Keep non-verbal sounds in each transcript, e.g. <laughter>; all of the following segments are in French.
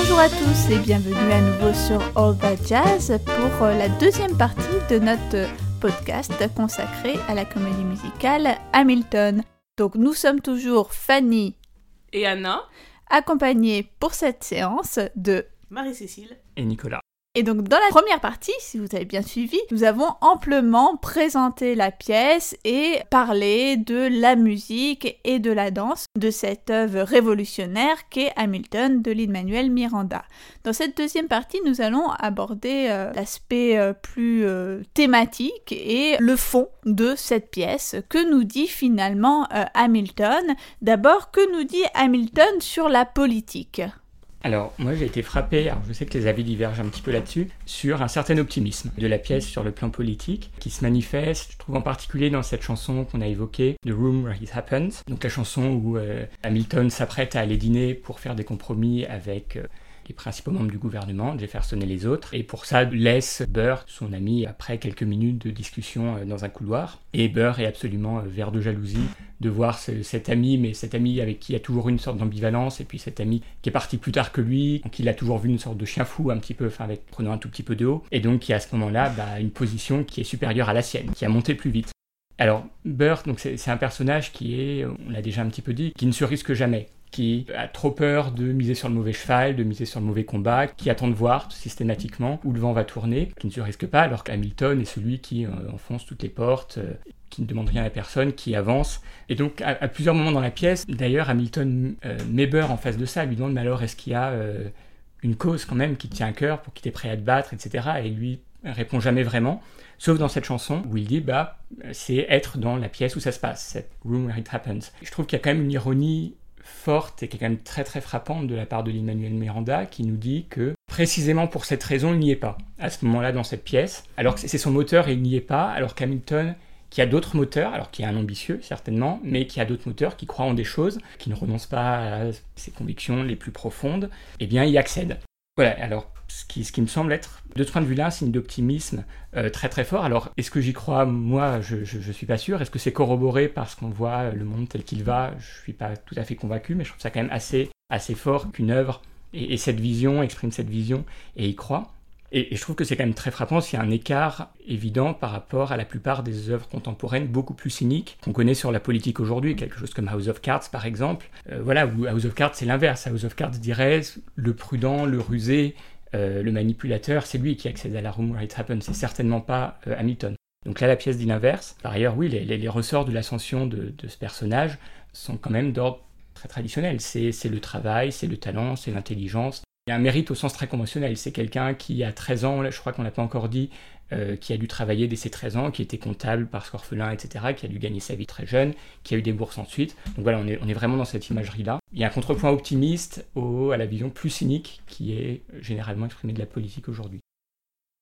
Bonjour à tous et bienvenue à nouveau sur All That Jazz pour euh, la deuxième partie de notre podcast consacré à la comédie musicale Hamilton. Donc nous sommes toujours Fanny et Anna, accompagnées pour cette séance de Marie-Cécile et Nicolas. Et donc dans la première partie, si vous avez bien suivi, nous avons amplement présenté la pièce et parlé de la musique et de la danse de cette œuvre révolutionnaire qu'est Hamilton de Lin-Manuel Miranda. Dans cette deuxième partie, nous allons aborder euh, l'aspect euh, plus euh, thématique et le fond de cette pièce. Que nous dit finalement Hamilton D'abord, que nous dit Hamilton sur la politique? Alors, moi j'ai été frappé, alors je sais que les avis divergent un petit peu là-dessus, sur un certain optimisme de la pièce sur le plan politique, qui se manifeste, je trouve en particulier dans cette chanson qu'on a évoquée, The Room Where It Happens, donc la chanson où euh, Hamilton s'apprête à aller dîner pour faire des compromis avec euh, les principaux membres du gouvernement, Jefferson et les autres, et pour ça laisse Burr, son ami, après quelques minutes de discussion euh, dans un couloir. Et Burr est absolument vert de jalousie de voir cet ami, mais cet ami avec qui il a toujours une sorte d'ambivalence, et puis cet ami qui est parti plus tard que lui, donc il a toujours vu une sorte de chien fou un petit peu, enfin avec prenant un tout petit peu de haut, et donc qui à ce moment-là bah, une position qui est supérieure à la sienne, qui a monté plus vite. Alors Burr, c'est un personnage qui est, on l'a déjà un petit peu dit, qui ne se risque jamais qui a trop peur de miser sur le mauvais cheval, de miser sur le mauvais combat, qui attend de voir systématiquement où le vent va tourner, qui ne se risque pas, alors qu'Hamilton est celui qui euh, enfonce toutes les portes, euh, qui ne demande rien à personne, qui avance. Et donc, à, plusieurs moments dans la pièce, d'ailleurs, Hamilton euh, en face de ça, lui demande Mais alors, est-ce qu'il y a euh, une cause quand même qui tient à cœur pour qu'il t'ait prêt à te battre, etc. Et lui répond jamais vraiment, sauf dans cette chanson où il dit Bah, c'est être dans la pièce où ça se passe, cette room where it happens. Je trouve qu'il y a quand même une ironie forte et qui est quand même très très frappante de la part de l'Emmanuel Miranda qui nous dit que précisément pour cette raison il n'y est pas à ce moment-là dans cette pièce alors que c'est son moteur et il n'y est pas alors qu'Hamilton qui a d'autres moteurs, alors qui est un ambitieux certainement, mais qui a d'autres moteurs, qui croient en des choses, qui ne renoncent pas à ses convictions les plus profondes, eh bien il accède. Voilà, alors ce qui, ce qui me semble être, de ce point de vue-là, un signe d'optimisme euh, très très fort. Alors, est-ce que j'y crois? Moi, je ne suis pas sûr. Est-ce que c'est corroboré parce qu'on voit le monde tel qu'il va? Je suis pas tout à fait convaincu, mais je trouve ça quand même assez, assez fort qu'une œuvre et, cette vision exprime cette vision et y croit. Et, je trouve que c'est quand même très frappant s'il y a un écart évident par rapport à la plupart des œuvres contemporaines beaucoup plus cyniques qu'on connaît sur la politique aujourd'hui, quelque chose comme House of Cards par exemple. Euh, voilà, où House of Cards c'est l'inverse. House of Cards dirait le prudent, le rusé, euh, le manipulateur, c'est lui qui accède à la room where it happens, c'est certainement pas euh, Hamilton. Donc là, la pièce dit l'inverse. Par ailleurs, oui, les, ressorts de l'ascension de, de, ce personnage sont quand même d'ordre très traditionnel. C'est le travail, c'est le talent, c'est l'intelligence. Il y a un mérite au sens très conventionnel. C'est quelqu'un qui, a 13 ans, je crois qu'on l'a pas encore dit, euh, qui a dû travailler dès ses 13 ans, qui était comptable parce qu'orphelin, etc., qui a dû gagner sa vie très jeune, qui a eu des bourses ensuite. Donc voilà, on est, on est vraiment dans cette imagerie-là. Il y a un contrepoint optimiste au, à la vision plus cynique qui est généralement exprimée de la politique aujourd'hui.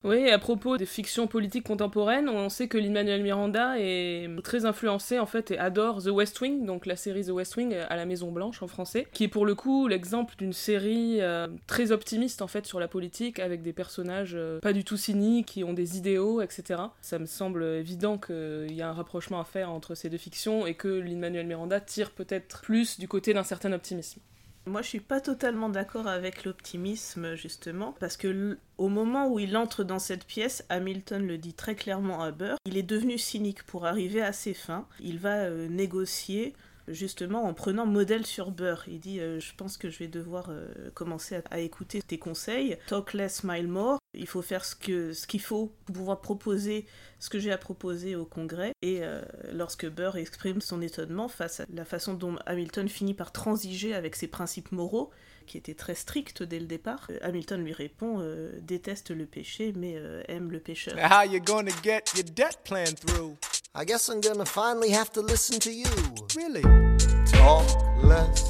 Oui, à propos des fictions politiques contemporaines, on sait que Lin-Manuel Miranda est très influencé en fait et adore The West Wing, donc la série The West Wing à la Maison Blanche en français, qui est pour le coup l'exemple d'une série euh, très optimiste en fait sur la politique avec des personnages euh, pas du tout cyniques, qui ont des idéaux, etc. Ça me semble évident qu'il y a un rapprochement à faire entre ces deux fictions et que Lin-Manuel Miranda tire peut-être plus du côté d'un certain optimisme. Moi, je suis pas totalement d'accord avec l'optimisme, justement, parce que au moment où il entre dans cette pièce, Hamilton le dit très clairement à Burr, il est devenu cynique pour arriver à ses fins. Il va euh, négocier justement en prenant modèle sur Burr. Il dit euh, Je pense que je vais devoir euh, commencer à, écouter tes conseils. Talk less, smile more. Il faut faire ce qu'il faut pour pouvoir proposer ce que j'ai à proposer au Congrès. Et euh, lorsque Burr exprime son étonnement face à la façon dont Hamilton finit par transiger avec ses principes moraux, qui étaient très stricts dès le départ, Hamilton lui répond Déteste le péché, mais aime le pécheur. How you gonna get your debt plan through? I guess I'm gonna finally have to listen to you. Really? Talk less,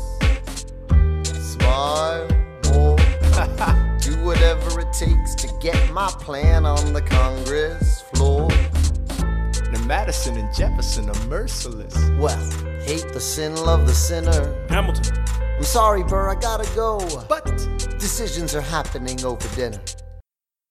smile more. <laughs> Do whatever it takes to get my plan on the Congress floor. Now Madison and Jefferson are merciless. Well, hate the sin, love the sinner. Hamilton. I'm sorry, Burr, I gotta go. But decisions are happening over dinner.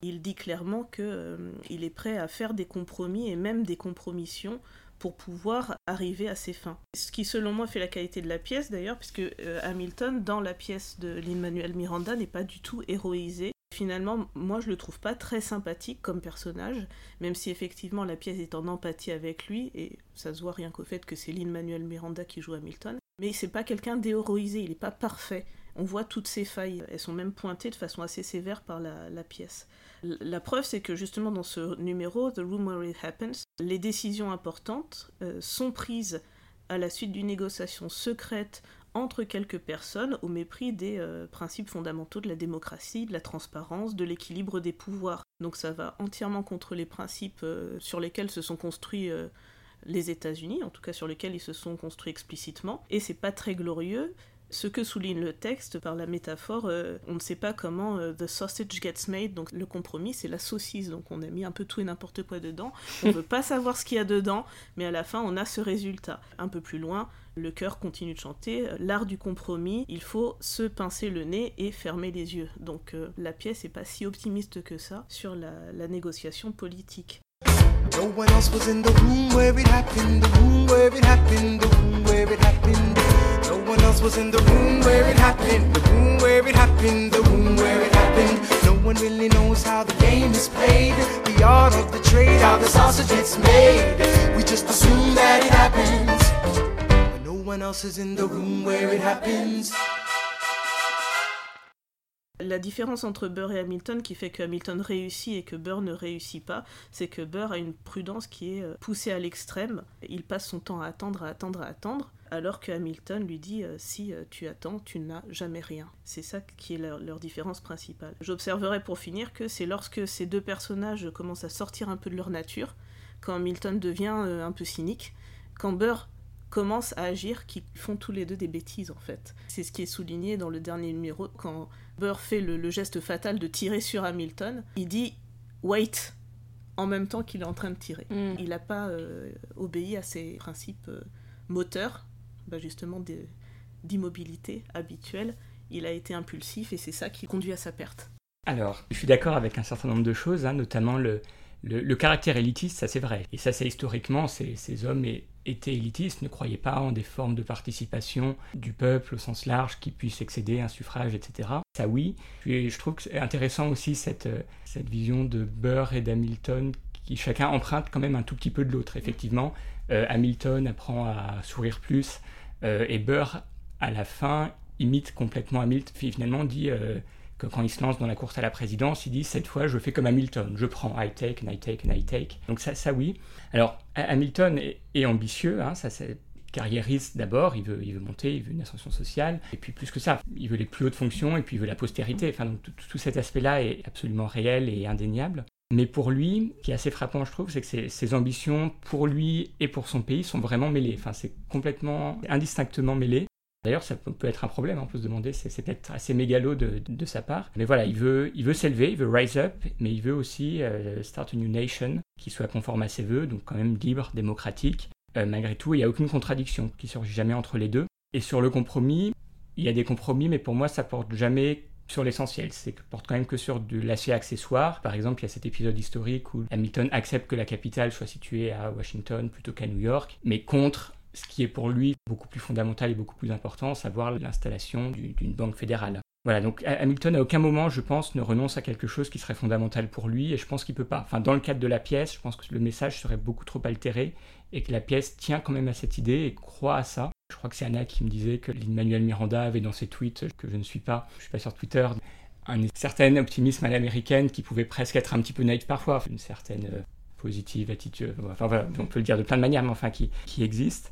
Il dit clairement qu'il euh, est prêt à faire des compromis et même des compromissions pour pouvoir arriver à ses fins. Ce qui selon moi fait la qualité de la pièce d'ailleurs, puisque euh, Hamilton dans la pièce de Lin-Manuel Miranda n'est pas du tout héroïsé. Finalement, moi je le trouve pas très sympathique comme personnage, même si effectivement la pièce est en empathie avec lui, et ça se voit rien qu'au fait que c'est Lin-Manuel Miranda qui joue Hamilton. Mais c'est pas quelqu'un d'héroïsé, il n'est pas parfait. On voit toutes ses failles, elles sont même pointées de façon assez sévère par la, pièce. La preuve, c'est que justement dans ce numéro, The Room Where It Happens, les décisions importantes euh, sont prises à la suite d'une négociation secrète entre quelques personnes au mépris des euh, principes fondamentaux de la démocratie, de la transparence, de l'équilibre des pouvoirs. Donc ça va entièrement contre les principes euh, sur lesquels se sont construits les États-Unis, en tout cas sur lesquels ils se sont construits explicitement, et c'est pas très glorieux, ce que souligne le texte par la métaphore, euh, on ne sait pas comment euh, the sausage gets made, donc le compromis c'est la saucisse, donc on a mis un peu tout et n'importe quoi dedans, on ne veut pas savoir ce qu'il y a dedans, mais à la fin on a ce résultat. Un peu plus loin, le chœur continue de chanter, euh, l'art du compromis, il faut se pincer le nez et fermer les yeux. Donc la pièce n'est pas si optimiste que ça sur la, négociation politique. No one else was in the room where it happened, the room where it happened, the room where it happened. No one really knows how the game is played, the art of the trade, how the sausage gets made. We just assume that it happens, but no one else is in the room where it happens. La différence entre Burr et Hamilton qui fait que Hamilton réussit et que Burr ne réussit pas, c'est que Burr a une prudence qui est euh, poussée à l'extrême. Il passe son temps à attendre, à attendre, à attendre, alors que Hamilton lui dit euh, si euh, tu attends, tu n'as jamais rien. C'est ça qui est leur, leur différence principale. J'observerai pour finir que c'est lorsque ces deux personnages commencent à sortir un peu de leur nature, quand Hamilton devient un peu cynique, quand Burr commence à agir, qui font tous les deux des bêtises en fait. C'est ce qui est souligné dans le dernier numéro quand Burr fait le, geste fatal de tirer sur Hamilton. Il dit wait en même temps qu'il est en train de tirer. Mm. Il n'a pas euh, obéi à ses principes euh, moteurs, bah, justement d'immobilité habituelle. Il a été impulsif et c'est ça qui conduit à sa perte. Alors, je suis d'accord avec un certain nombre de choses, hein, notamment le, caractère élitiste, ça c'est vrai. Et ça c'est historiquement, ces, ces hommes étaient élitistes, ne croyaient pas en des formes de participation du peuple au sens large qui puisse excéder un suffrage, etc. Ça oui. Puis je trouve que c'est intéressant aussi cette, cette vision de Burr et d'Hamilton qui chacun emprunte quand même un tout petit peu de l'autre. Effectivement, Hamilton apprend à sourire plus euh, et Burr, à la fin, imite complètement Hamilton, finalement dit... Euh, que quand il se lance dans la course à la présidence, il dit cette fois je fais comme Hamilton, je prends I take and I take and I take. Donc ça, ça oui. Alors Hamilton est, ambitieux, hein, ça c'est carriériste d'abord, il veut, il veut monter, il veut une ascension sociale, et puis plus que ça, il veut les plus hautes fonctions, et puis il veut la postérité. Enfin, donc tout, cet aspect-là est absolument réel et indéniable. Mais pour lui, ce qui est assez frappant, je trouve, c'est que ses, ambitions pour lui et pour son pays sont vraiment mêlées. Enfin, c'est complètement indistinctement mêlé. D'ailleurs, ça peut être un problème, on peut se demander, c'est peut-être assez mégalo de, sa part. Mais voilà, il veut, il veut s'élever, il veut rise up, mais il veut aussi euh, start a new nation qui soit conforme à ses voeux, donc quand même libre, démocratique. Euh, malgré tout, il n'y a aucune contradiction qui surgit jamais entre les deux. Et sur le compromis, il y a des compromis, mais pour moi, ça porte jamais sur l'essentiel. C'est porte quand même que sur de l'acier accessoire. Par exemple, il y a cet épisode historique où Hamilton accepte que la capitale soit située à Washington plutôt qu'à New York, mais contre ce qui est pour lui beaucoup plus fondamental et beaucoup plus important, savoir l'installation d'une banque fédérale. Voilà, donc Hamilton à aucun moment, je pense, ne renonce à quelque chose qui serait fondamental pour lui, et je pense qu'il peut pas. Enfin, dans le cadre de la pièce, je pense que le message serait beaucoup trop altéré, et que la pièce tient quand même à cette idée et croit à ça. Je crois que c'est Anna qui me disait que Lin-Manuel Miranda avait dans ses tweets, que je ne suis pas, je suis pas sur Twitter, un certain optimisme à l'américaine qui pouvait presque être un petit peu naïf parfois, une certaine euh, positive attitude, enfin on peut le dire de plein de manières, mais enfin qui, qui existe.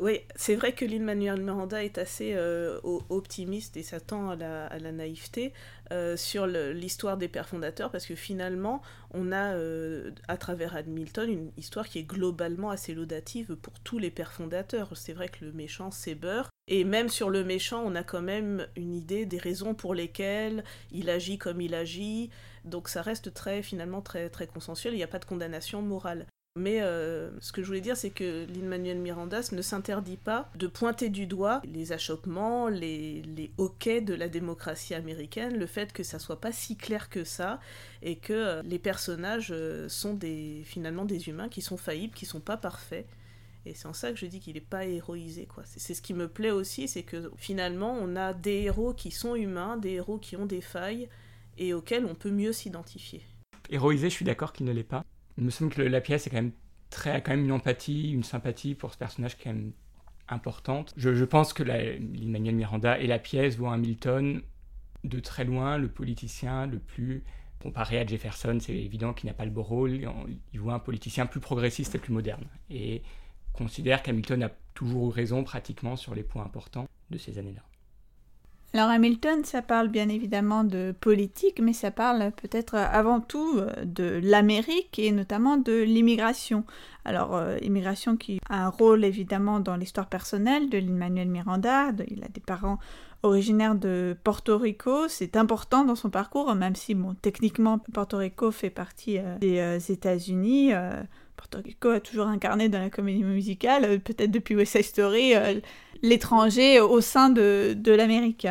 Oui, c'est vrai que Lin-Manuel Miranda est assez euh, optimiste et s'attend à la, à la, naïveté euh, sur l'histoire des pères fondateurs parce que finalement, on a euh, à travers Hamilton une histoire qui est globalement assez laudative pour tous les pères fondateurs. C'est vrai que le méchant, c'est Burr. Et même sur le méchant, on a quand même une idée des raisons pour lesquelles il agit comme il agit. Donc ça reste très finalement très très consensuel. Il n'y a pas de condamnation morale. Mais euh, ce que je voulais dire, c'est que Lin-Manuel Mirandas ne s'interdit pas de pointer du doigt les achoppements, les, hoquets de la démocratie américaine, le fait que ça soit pas si clair que ça, et que euh, les personnages euh, sont des, finalement des humains qui sont faillibles, qui sont pas parfaits, Et c'est en ça que je dis qu'il n'est pas héroïsé. quoi. C'est ce qui me plaît aussi, c'est que finalement, on a des héros qui sont humains, des héros qui ont des failles et auxquels on peut mieux s'identifier. Héroïsé, je suis d'accord qu'il ne l'est pas. Il me semble que la pièce est quand même très, a quand même une empathie, une sympathie pour ce personnage quand même importante. Je, pense que l'Emmanuel Miranda et la pièce voient Hamilton de très loin le politicien le plus comparé à Jefferson, c'est évident qu'il n'a pas le beau rôle. Il voit un politicien plus progressiste et plus moderne. Et considère qu'Hamilton a toujours eu raison pratiquement sur les points importants de ces années-là. Alors Hamilton, ça parle bien évidemment de politique, mais ça parle peut-être avant tout euh, de l'Amérique et notamment de l'immigration. Alors euh, immigration qui a un rôle évidemment dans l'histoire personnelle de l'Emmanuel Miranda. il a des parents originaire de Porto Rico. C'est important dans son parcours, même si, bon, techniquement, Porto Rico fait partie euh, des États-Unis. Porto Rico a toujours incarné dans la comédie musicale, peut-être depuis West Side Story, l'étranger au sein de, de l'Amérique.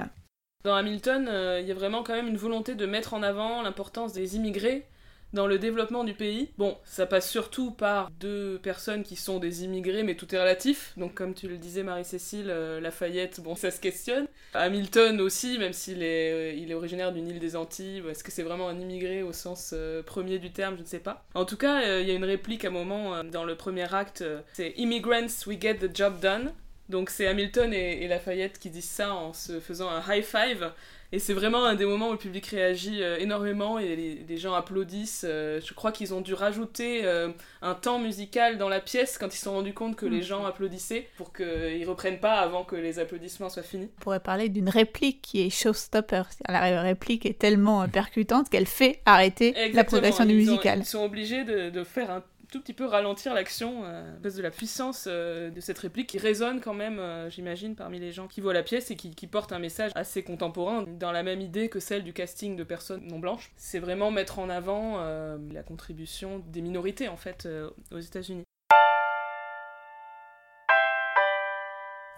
Dans Hamilton, il y a vraiment quand même une volonté de mettre en avant l'importance des immigrés dans le développement du pays. Bon, ça passe surtout par deux personnes qui sont des immigrés, mais tout est relatif. Donc, comme tu le disais, Marie-Cécile, euh, Lafayette, bon, ça se questionne. Hamilton aussi, même s'il est, euh, il est originaire d'une île des Antilles, est-ce que c'est vraiment un immigré au sens euh, premier du terme? Je ne sais pas. En tout cas, il y a une réplique à un moment dans le premier acte c'est Immigrants, we get the job done. Donc, c'est Hamilton et, et Lafayette qui disent ça en se faisant un high five. Et c'est vraiment un des moments où le public réagit euh, énormément et les, gens applaudissent. Euh, je crois qu'ils ont dû rajouter euh, un temps musical dans la pièce quand ils se sont rendus compte que les mm. gens applaudissaient pour qu'ils reprennent pas avant que les applaudissements soient finis. On pourrait parler d'une réplique qui est showstopper. La réplique est tellement percutante qu'elle fait arrêter la progression du musical. ils sont obligés de, de faire un tout petit peu ralentir l'action euh, à cause de la puissance euh, de cette réplique qui résonne quand même, euh, j'imagine, parmi les gens qui voient la pièce et qui, qui porte un message assez contemporain, dans la même idée que celle du casting de personnes non blanches. C'est vraiment mettre en avant la contribution des minorités, en fait, aux États-Unis.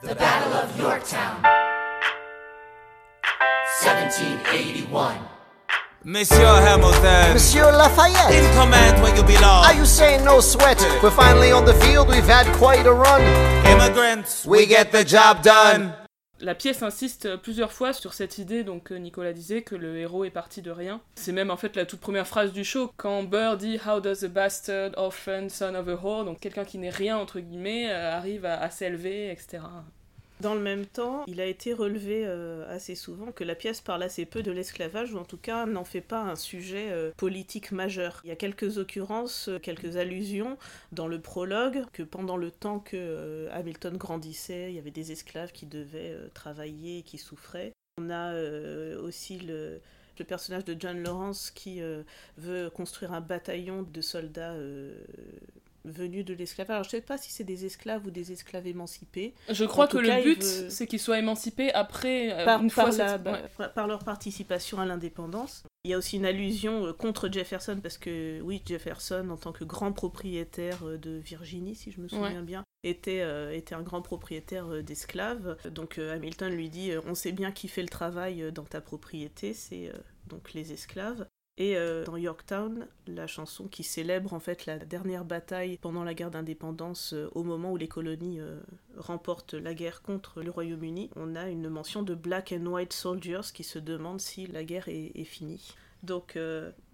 The Battle of Yorktown, 1781. Monsieur Hamilton. Monsieur Lafayette. In command where you belong. Are you saying no sweat? We're finally on the field, we've had quite a run. Immigrants, we get the job done. La pièce insiste plusieurs fois sur cette idée, donc Nicolas disait, que le héros est parti de rien. C'est même en fait la toute première phrase du show, quand Burr dit How does a bastard, orphan, son of a whore, donc quelqu'un qui n'est rien entre guillemets, euh, arrive à, à s'élever, etc. Dans le même temps, il a été relevé euh, assez souvent que la pièce parle assez peu de l'esclavage, ou en tout cas n'en fait pas un sujet euh, politique majeur. Il y a quelques occurrences, euh, quelques allusions dans le prologue, que pendant le temps que Hamilton grandissait, il y avait des esclaves qui devaient travailler et qui souffraient. On a aussi le, le personnage de John Lawrence qui veut construire un bataillon de soldats venus de l'esclavage. Alors, je ne sais pas si c'est des esclaves ou des esclaves émancipés. Je crois que le but, c'est qu'ils soient émancipés après, euh, par, une fois bah, par, leur participation à l'indépendance. Il y a aussi une allusion euh, contre Jefferson, parce que, oui, Jefferson, en tant que grand propriétaire euh, de Virginie, si je me souviens bien, était, était un grand propriétaire d'esclaves. Donc Hamilton lui dit On sait bien qui fait le travail dans ta propriété, c'est donc les esclaves. Et euh, dans Yorktown, la chanson qui célèbre en fait la dernière bataille pendant la guerre d'indépendance euh, au moment où les colonies euh, remportent la guerre contre le Royaume-Uni, on a une mention de Black and White Soldiers qui se demandent si la guerre est, finie. Donc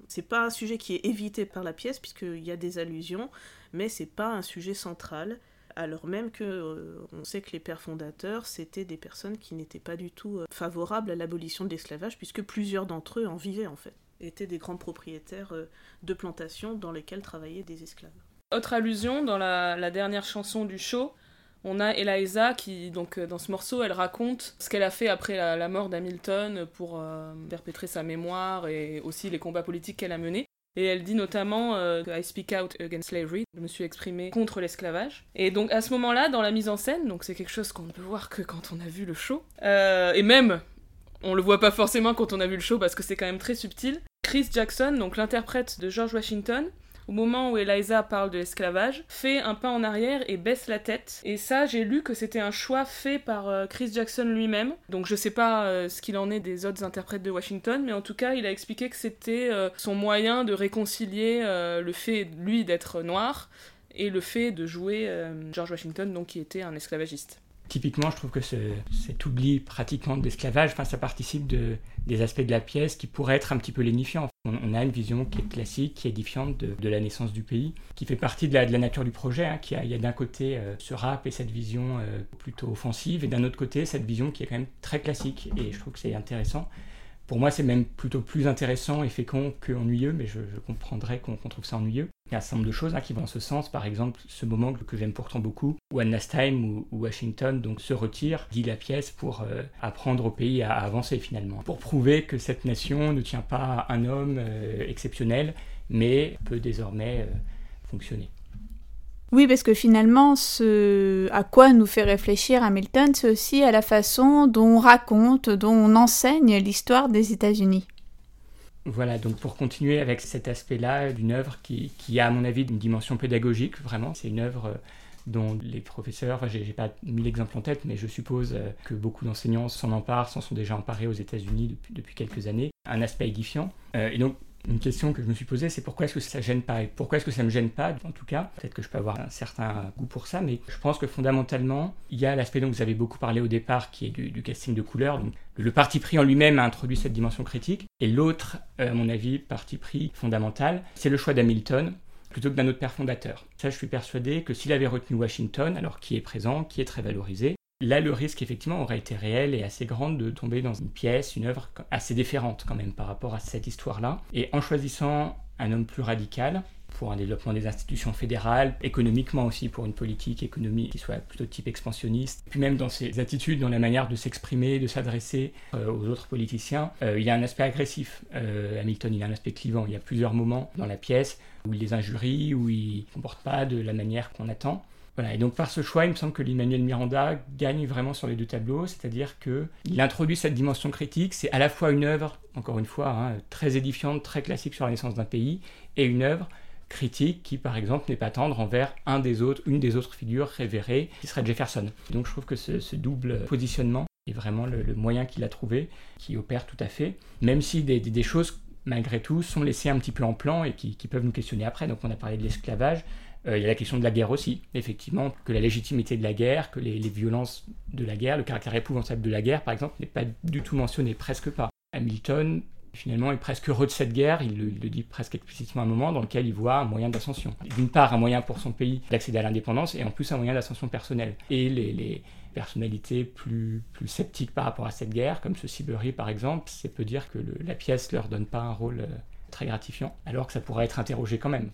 c'est pas un sujet qui est évité par la pièce puisqu'il y a des allusions, mais c'est pas un sujet central alors même que on sait que les pères fondateurs c'était des personnes qui n'étaient pas du tout favorables à l'abolition de l'esclavage puisque plusieurs d'entre eux en vivaient en fait étaient des grands propriétaires euh, de plantations dans lesquelles travaillaient des esclaves. Autre allusion, dans la, dernière chanson du show, on a Eliza qui, donc, euh, dans ce morceau, elle raconte ce qu'elle a fait après la, mort d'Hamilton pour euh, perpétrer sa mémoire et aussi les combats politiques qu'elle a menés. Et elle dit notamment I speak out against slavery, je me suis exprimée contre l'esclavage. Et donc à ce moment-là, dans la mise en scène, donc c'est quelque chose qu'on ne peut voir que quand on a vu le show, et même on le voit pas forcément quand on a vu le show parce que c'est quand même très subtil. Chris Jackson, donc l'interprète de George Washington, au moment où Eliza parle de l'esclavage, fait un pas en arrière et baisse la tête. Et ça, j'ai lu que c'était un choix fait par euh, Chris Jackson lui-même. Donc je sais pas euh, ce qu'il en est des autres interprètes de Washington, mais en tout cas, il a expliqué que c'était euh, son moyen de réconcilier le fait, lui, d'être noir et le fait de jouer George Washington, donc qui était un esclavagiste. Typiquement, je trouve que ce, cet oubli pratiquement de l'esclavage, enfin, ça participe de, des aspects de la pièce qui pourraient être un petit peu lénifiants. On, a une vision qui est classique, qui est édifiante de, la naissance du pays, qui fait partie de la, de la nature du projet. Hein, qui a, il y a d'un côté euh, ce rap et cette vision euh, plutôt offensive, et d'un autre côté cette vision qui est quand même très classique. Et je trouve que c'est intéressant. Pour moi, c'est même plutôt plus intéressant et fécond qu'ennuyeux, mais je, comprendrais qu'on trouve ça ennuyeux. Il y a un certain nombre de choses hein, qui vont dans ce sens. Par exemple, ce moment que, j'aime pourtant beaucoup, où Anna Time ou, Washington donc, se retire, dit la pièce pour euh, apprendre au pays à, avancer finalement. Pour prouver que cette nation ne tient pas à un homme euh, exceptionnel, mais peut désormais euh, fonctionner. Oui, parce que finalement, ce à quoi nous fait réfléchir Hamilton, c'est aussi à la façon dont on raconte, dont on enseigne l'histoire des États-Unis. Voilà, donc pour continuer avec cet aspect-là d'une œuvre qui, a, à mon avis, une dimension pédagogique, vraiment, c'est une œuvre euh, dont les professeurs, enfin, j'ai pas mis l'exemple en tête, mais je suppose euh, que beaucoup d'enseignants s'en emparent, s'en sont déjà emparés aux États-Unis depuis, quelques années. Un aspect édifiant. Euh, et donc, une question que je me suis posée, c'est pourquoi est-ce que ça gêne pas Pourquoi est-ce que ça me gêne pas En tout cas, peut-être que je peux avoir un certain goût pour ça, mais je pense que fondamentalement, il y a l'aspect dont vous avez beaucoup parlé au départ, qui est du, casting de couleurs. Donc, le parti pris en lui-même a introduit cette dimension critique. Et l'autre, euh, à mon avis, parti pris fondamental, c'est le choix d'Hamilton plutôt que d'un autre père fondateur. Ça, je suis persuadé que s'il avait retenu Washington, alors qui est présent, qui est très valorisé, Là, le risque, effectivement, aurait été réel et assez grand de tomber dans une pièce, une œuvre assez différente quand même par rapport à cette histoire-là. Et en choisissant un homme plus radical, pour un développement des institutions fédérales, économiquement aussi pour une politique économique qui soit plutôt type expansionniste. Puis même dans ses attitudes, dans la manière de s'exprimer, de s'adresser euh, aux autres politiciens, euh, il y a un aspect agressif. Euh, Hamilton, il a un aspect clivant. Il y a plusieurs moments dans la pièce où il les injurie, où il ne comporte pas de la manière qu'on attend. Voilà, et donc par ce choix, il me semble que l'Emmanuel Miranda gagne vraiment sur les deux tableaux, c'est-à-dire qu'il introduit cette dimension critique, c'est à la fois une œuvre, encore une fois, hein, très édifiante, très classique sur la naissance d'un pays, et une œuvre critique qui, par exemple, n'est pas tendre envers un des autres, une des autres figures révérées, qui serait Jefferson. donc je trouve que ce, double positionnement est vraiment le, moyen qu'il a trouvé, qui opère tout à fait, même si des, choses malgré tout, sont laissées un petit peu en plan et qui, peuvent nous questionner après. Donc on a parlé de l'esclavage, il y a la question de la guerre aussi, effectivement, que la légitimité de la guerre, que les, violences de la guerre, le caractère épouvantable de la guerre, par exemple, n'est pas du tout mentionné, presque pas. Hamilton, finalement, est presque heureux de cette guerre, il le, dit presque explicitement à un moment, dans lequel il voit un moyen d'ascension. D'une part, un moyen pour son pays d'accéder à l'indépendance, et en plus un moyen d'ascension personnelle. Et les, personnalités plus, sceptiques par rapport à cette guerre, comme ce Sibery par exemple, c'est peut dire que la pièce leur donne pas un rôle euh, très gratifiant, alors que ça pourrait être interrogé quand même.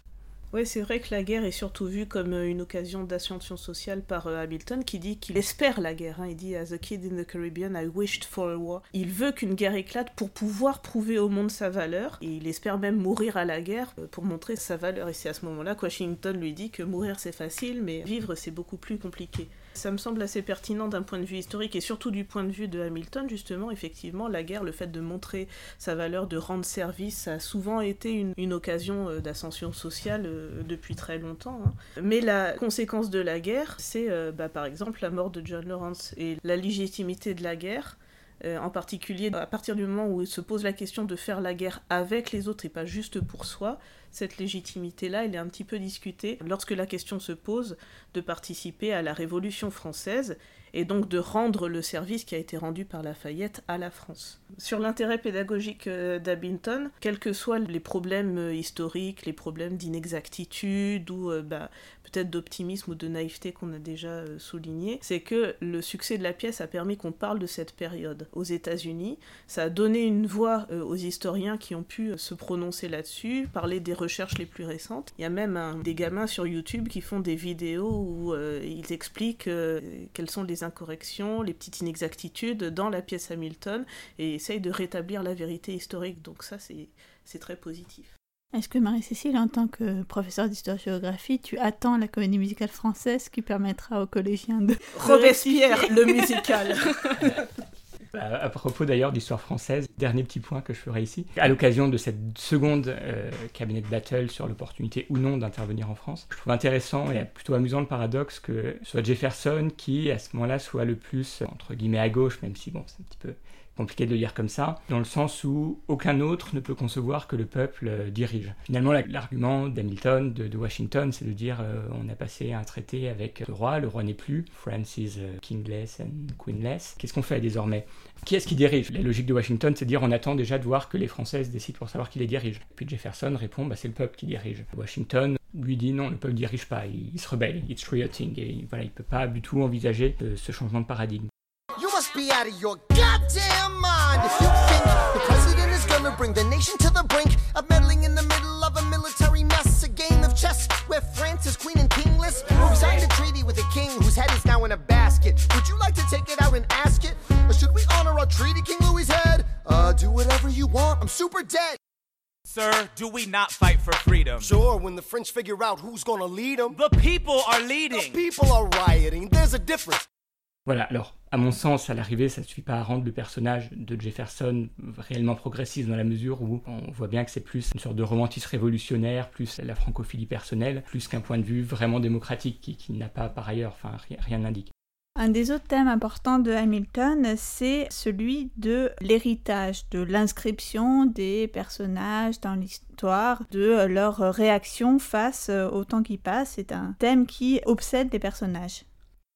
Oui, c'est vrai que la guerre est surtout vue comme euh, une occasion d'ascension sociale par euh, Hamilton, qui dit qu'il espère la guerre. Hein. Il dit As a kid in the Caribbean, I wished for a war. Il veut qu'une guerre éclate pour pouvoir prouver au monde sa valeur, et il espère même mourir à la guerre euh, pour montrer sa valeur. Et c'est à ce moment-là que Washington lui dit que mourir c'est facile, mais vivre c'est beaucoup plus compliqué. Ça me semble assez pertinent d'un point de vue historique et surtout du point de vue de Hamilton, justement, effectivement, la guerre, le fait de montrer sa valeur, de rendre service, ça a souvent été une, occasion euh, d'ascension sociale euh, depuis très longtemps. Hein. Mais la conséquence de la guerre, c'est euh, bah, par exemple la mort de John Lawrence et la légitimité de la guerre. en particulier à partir du moment où il se pose la question de faire la guerre avec les autres et pas juste pour soi, cette légitimité-là, elle est un petit peu discutée lorsque la question se pose de participer à la Révolution française et donc de rendre le service qui a été rendu par Lafayette à la France. Sur l'intérêt pédagogique euh, d'Abington, quels que soient les problèmes euh, historiques, les problèmes d'inexactitude ou euh, bah, peut-être d'optimisme ou de naïveté qu'on a déjà souligné, c'est que le succès de la pièce a permis qu'on parle de cette période aux États-Unis. Ça a donné une voix aux historiens qui ont pu se prononcer là-dessus, parler des recherches les plus récentes. Il y a même des gamins sur YouTube qui font des vidéos où ils expliquent euh, quelles sont les incorrections, les petites inexactitudes dans la pièce Hamilton et essayent de rétablir la vérité historique. Donc ça, c'est très positif. Est-ce que Marie-Cécile, en tant que professeure d'histoire-géographie, tu attends la comédie musicale française qui permettra aux collégiens de... Robespierre, le musical <laughs> À propos d'ailleurs d'histoire française, dernier petit point que je ferai ici. À l'occasion de cette seconde euh, cabinet de battle sur l'opportunité ou non d'intervenir en France, je trouve intéressant et plutôt amusant le paradoxe que soit Jefferson qui, à ce moment-là, soit le plus, entre guillemets, à gauche, même si bon, c'est un petit peu compliqué de le lire comme ça, dans le sens où aucun autre ne peut concevoir que le peuple euh, dirige. Finalement, l'argument d'Hamilton, de, Washington, c'est de dire euh, on a passé un traité avec le roi, le roi n'est plus, France is euh, kingless and queenless. Qu'est-ce qu'on fait désormais? Qui est-ce qui dirige? La logique de Washington, c'est de dire on attend déjà de voir que les Françaises décident pour savoir qui les dirige. Puis Jefferson répond bah, c'est le peuple qui dirige. Washington lui dit non, le peuple dirige pas, il, se rebelle, it's rioting, et voilà, il peut pas du tout envisager ce changement de paradigme. Be out of your goddamn mind if you think the president is gonna bring the nation to the brink of meddling in the middle of a military mess. A game of chess where France is queen and kingless. Who signed a treaty with a king whose head is now in a basket. Would you like to take it out and ask it? Or should we honor our treaty, King Louis's head? Uh, do whatever you want, I'm super dead. Sir, do we not fight for freedom? Sure, when the French figure out who's gonna lead them. The people are leading. The people are rioting. There's a difference. Voilà, alors, à mon sens, à l'arrivée, ça ne suffit pas à rendre le personnage de Jefferson réellement progressiste dans la mesure où on voit bien que c'est plus une sorte de romantisme révolutionnaire, plus la francophilie personnelle, plus qu'un point de vue vraiment démocratique qui, n'a pas par ailleurs, enfin, rien n'indique. Un des autres thèmes importants de Hamilton, c'est celui de l'héritage, de l'inscription des personnages dans l'histoire, de leur réaction face au temps qui passe. C'est un thème qui obsède les personnages.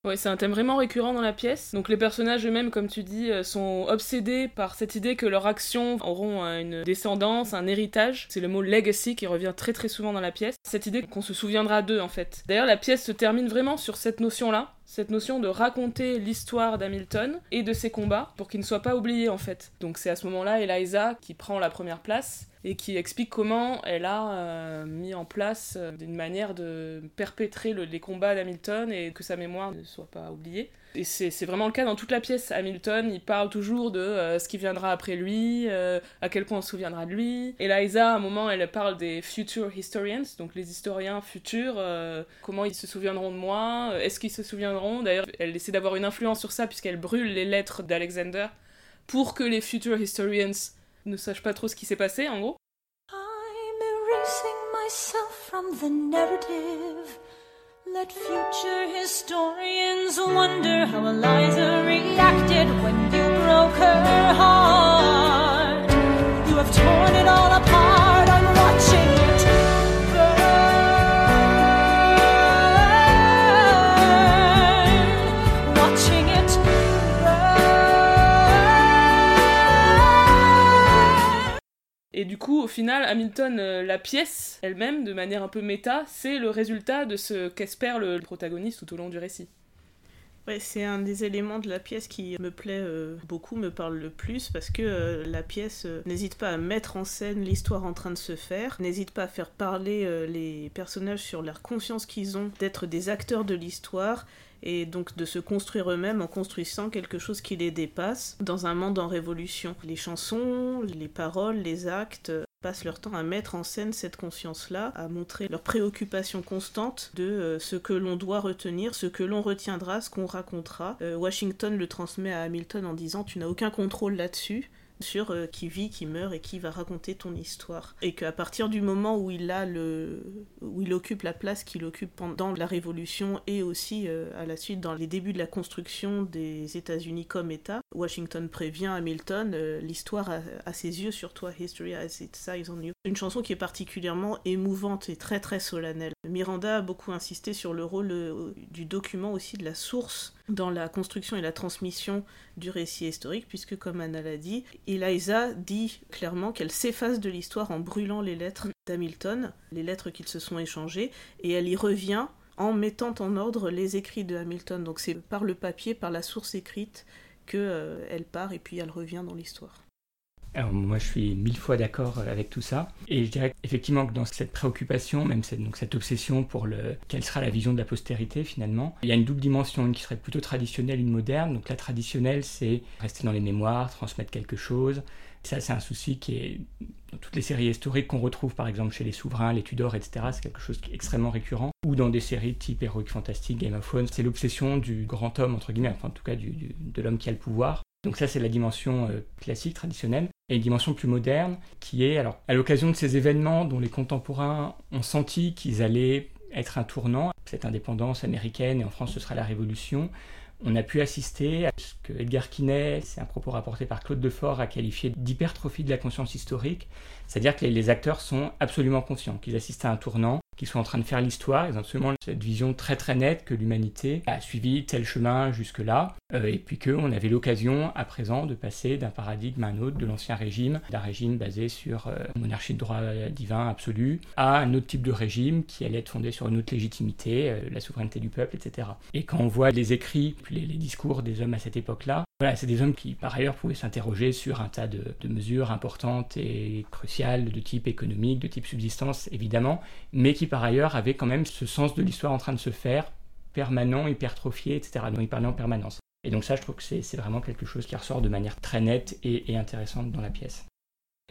Ouais, c'est un thème vraiment récurrent dans la pièce. Donc les personnages eux-mêmes, comme tu dis, euh, sont obsédés par cette idée que leurs actions auront euh, une descendance, un héritage. C'est le mot legacy qui revient très très souvent dans la pièce. Cette idée qu'on se souviendra d'eux en fait. D'ailleurs, la pièce se termine vraiment sur cette notion-là cette notion de raconter l'histoire d'Hamilton et de ses combats pour qu'il ne soit pas oublié en fait. Donc c'est à ce moment-là Eliza qui prend la première place et qui explique comment elle a euh, mis en place euh, une manière de perpétrer les combats d'Hamilton et que sa mémoire ne soit pas oubliée. Et c'est vraiment le cas dans toute la pièce. Hamilton, il parle toujours de euh, ce qui viendra après lui, euh, à quel point on se souviendra de lui. Et Liza, à un moment, elle parle des future historians, donc les historiens futurs, euh, comment ils se souviendront de moi, est-ce qu'ils se souviendront? D'ailleurs, elle essaie d'avoir une influence sur ça puisqu'elle brûle les lettres d'Alexander pour que les future historians ne sachent pas trop ce qui s'est passé, en gros. I'm erasing myself from the narrative. Let future historians wonder how Eliza reacted when you broke her heart. You have torn it all apart, I'm watching it Et du coup, au final, Hamilton, euh, la pièce elle-même, de manière un peu méta, c'est le résultat de ce qu'espère le protagoniste tout au long du récit. Ouais, c'est un des éléments de la pièce qui me plaît euh, beaucoup, me parle le plus, parce que euh, la pièce n'hésite pas à mettre en scène l'histoire en train de se faire, n'hésite pas à faire parler les personnages sur leur confiance qu'ils ont d'être des acteurs de l'histoire, et donc de se construire eux-mêmes en construisant quelque chose qui les dépasse dans un monde en révolution. Les chansons, les paroles, les actes passent leur temps à mettre en scène cette conscience-là, à montrer leur préoccupation constante de euh, ce que l'on doit retenir, ce que l'on retiendra, ce qu'on racontera. Euh, Washington le transmet à Hamilton en disant tu n'as aucun contrôle là-dessus sur euh, qui vit, qui meurt et qui va raconter ton histoire. Et qu'à partir du moment où il a le, où il occupe la place qu'il occupe pendant la Révolution et aussi euh, à la suite dans les débuts de la construction des États-Unis comme État, Washington prévient Hamilton, euh, l'histoire a, ses yeux sur toi, history has its eyes on you. Une chanson qui est particulièrement émouvante et très très solennelle. Miranda a beaucoup insisté sur le rôle du document aussi de la source dans la construction et la transmission du récit historique, puisque comme Anna l'a dit, Eliza dit clairement qu'elle s'efface de l'histoire en brûlant les lettres d'Hamilton, les lettres qu'ils se sont échangées, et elle y revient en mettant en ordre les écrits de Hamilton. Donc c'est par le papier, par la source écrite, qu'elle euh, part et puis elle revient dans l'histoire. Alors moi je suis mille fois d'accord avec tout ça. Et je dirais effectivement que dans cette préoccupation, même cette, donc cette obsession pour le, quelle sera la vision de la postérité finalement, il y a une double dimension, une qui serait plutôt traditionnelle, une moderne. Donc la traditionnelle c'est rester dans les mémoires, transmettre quelque chose. Ça c'est un souci qui est dans toutes les séries historiques qu'on retrouve par exemple chez les souverains, les Tudors, etc. C'est quelque chose qui est extrêmement récurrent. Ou dans des séries type Heroic Fantastic, Game of Thrones, c'est l'obsession du grand homme, entre guillemets, enfin en tout cas de l'homme qui a le pouvoir. Donc ça c'est la dimension euh, classique, traditionnelle et une dimension plus moderne qui est, alors, à l'occasion de ces événements dont les contemporains ont senti qu'ils allaient être un tournant, cette indépendance américaine, et en France ce sera la Révolution, on a pu assister à ce que Edgar Quinet, c'est un propos rapporté par Claude Defort, a qualifié d'hypertrophie de la conscience historique, c'est-à-dire que les, acteurs sont absolument conscients qu'ils assistent à un tournant, qu'ils sont en train de faire l'histoire, ils ont absolument cette vision très très nette que l'humanité a suivi tel chemin jusque-là, euh, et puis qu'on avait l'occasion à présent de passer d'un paradigme à un autre, de l'ancien régime, d'un régime basé sur euh, monarchie de droit divin absolu, à un autre type de régime qui allait être fondé sur une autre légitimité, euh, la souveraineté du peuple, etc. Et quand on voit les écrits, les, les discours des hommes à cette époque-là, voilà, c'est des hommes qui par ailleurs pouvaient s'interroger sur un tas de, mesures importantes et cruciales de type économique, de type subsistance évidemment, mais qui par ailleurs avaient quand même ce sens de l'histoire en train de se faire, permanent, hypertrophié, etc., dont il parlait en permanence. Et donc ça, je trouve que c'est vraiment quelque chose qui ressort de manière très nette et, intéressante dans la pièce.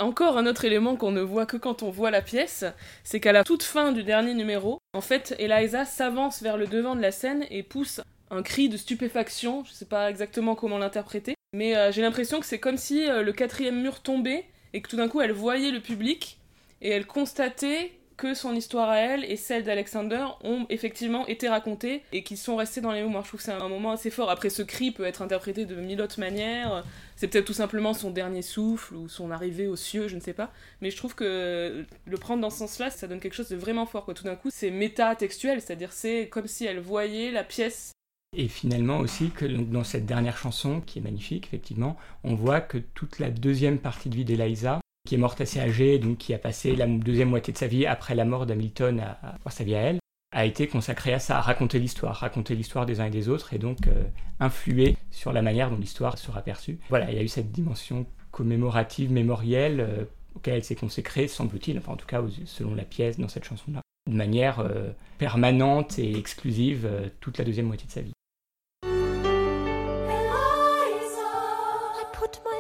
Encore un autre élément qu'on ne voit que quand on voit la pièce, c'est qu'à la toute fin du dernier numéro, en fait, Eliza s'avance vers le devant de la scène et pousse un cri de stupéfaction, je sais pas exactement comment l'interpréter, mais euh, j'ai l'impression que c'est comme si euh, le quatrième mur tombait et que tout d'un coup elle voyait le public et elle constatait que son histoire à elle et celle d'Alexander ont effectivement été racontées et qui sont restées dans les mémoires. Je trouve que c'est un moment assez fort. Après, ce cri peut être interprété de mille autres manières. C'est peut-être tout simplement son dernier souffle ou son arrivée aux cieux, je ne sais pas. Mais je trouve que le prendre dans ce sens-là, ça donne quelque chose de vraiment fort. Quoi. Tout d'un coup, c'est méta-textuel, c'est-à-dire c'est comme si elle voyait la pièce et finalement aussi que dans cette dernière chanson, qui est magnifique effectivement, on voit que toute la deuxième partie de vie d'Eliza qui est morte assez âgée, donc qui a passé la deuxième moitié de sa vie après la mort d'Hamilton à, voir sa vie à elle, a été consacrée à ça, à raconter l'histoire, raconter l'histoire des uns et des autres, et donc euh, influer sur la manière dont l'histoire sera perçue. Voilà, il y a eu cette dimension commémorative, mémorielle, euh, auquel elle s'est consacrée, semble-t-il, enfin en tout cas selon la pièce dans cette chanson-là, de manière euh, permanente et exclusive toute la deuxième moitié de sa vie.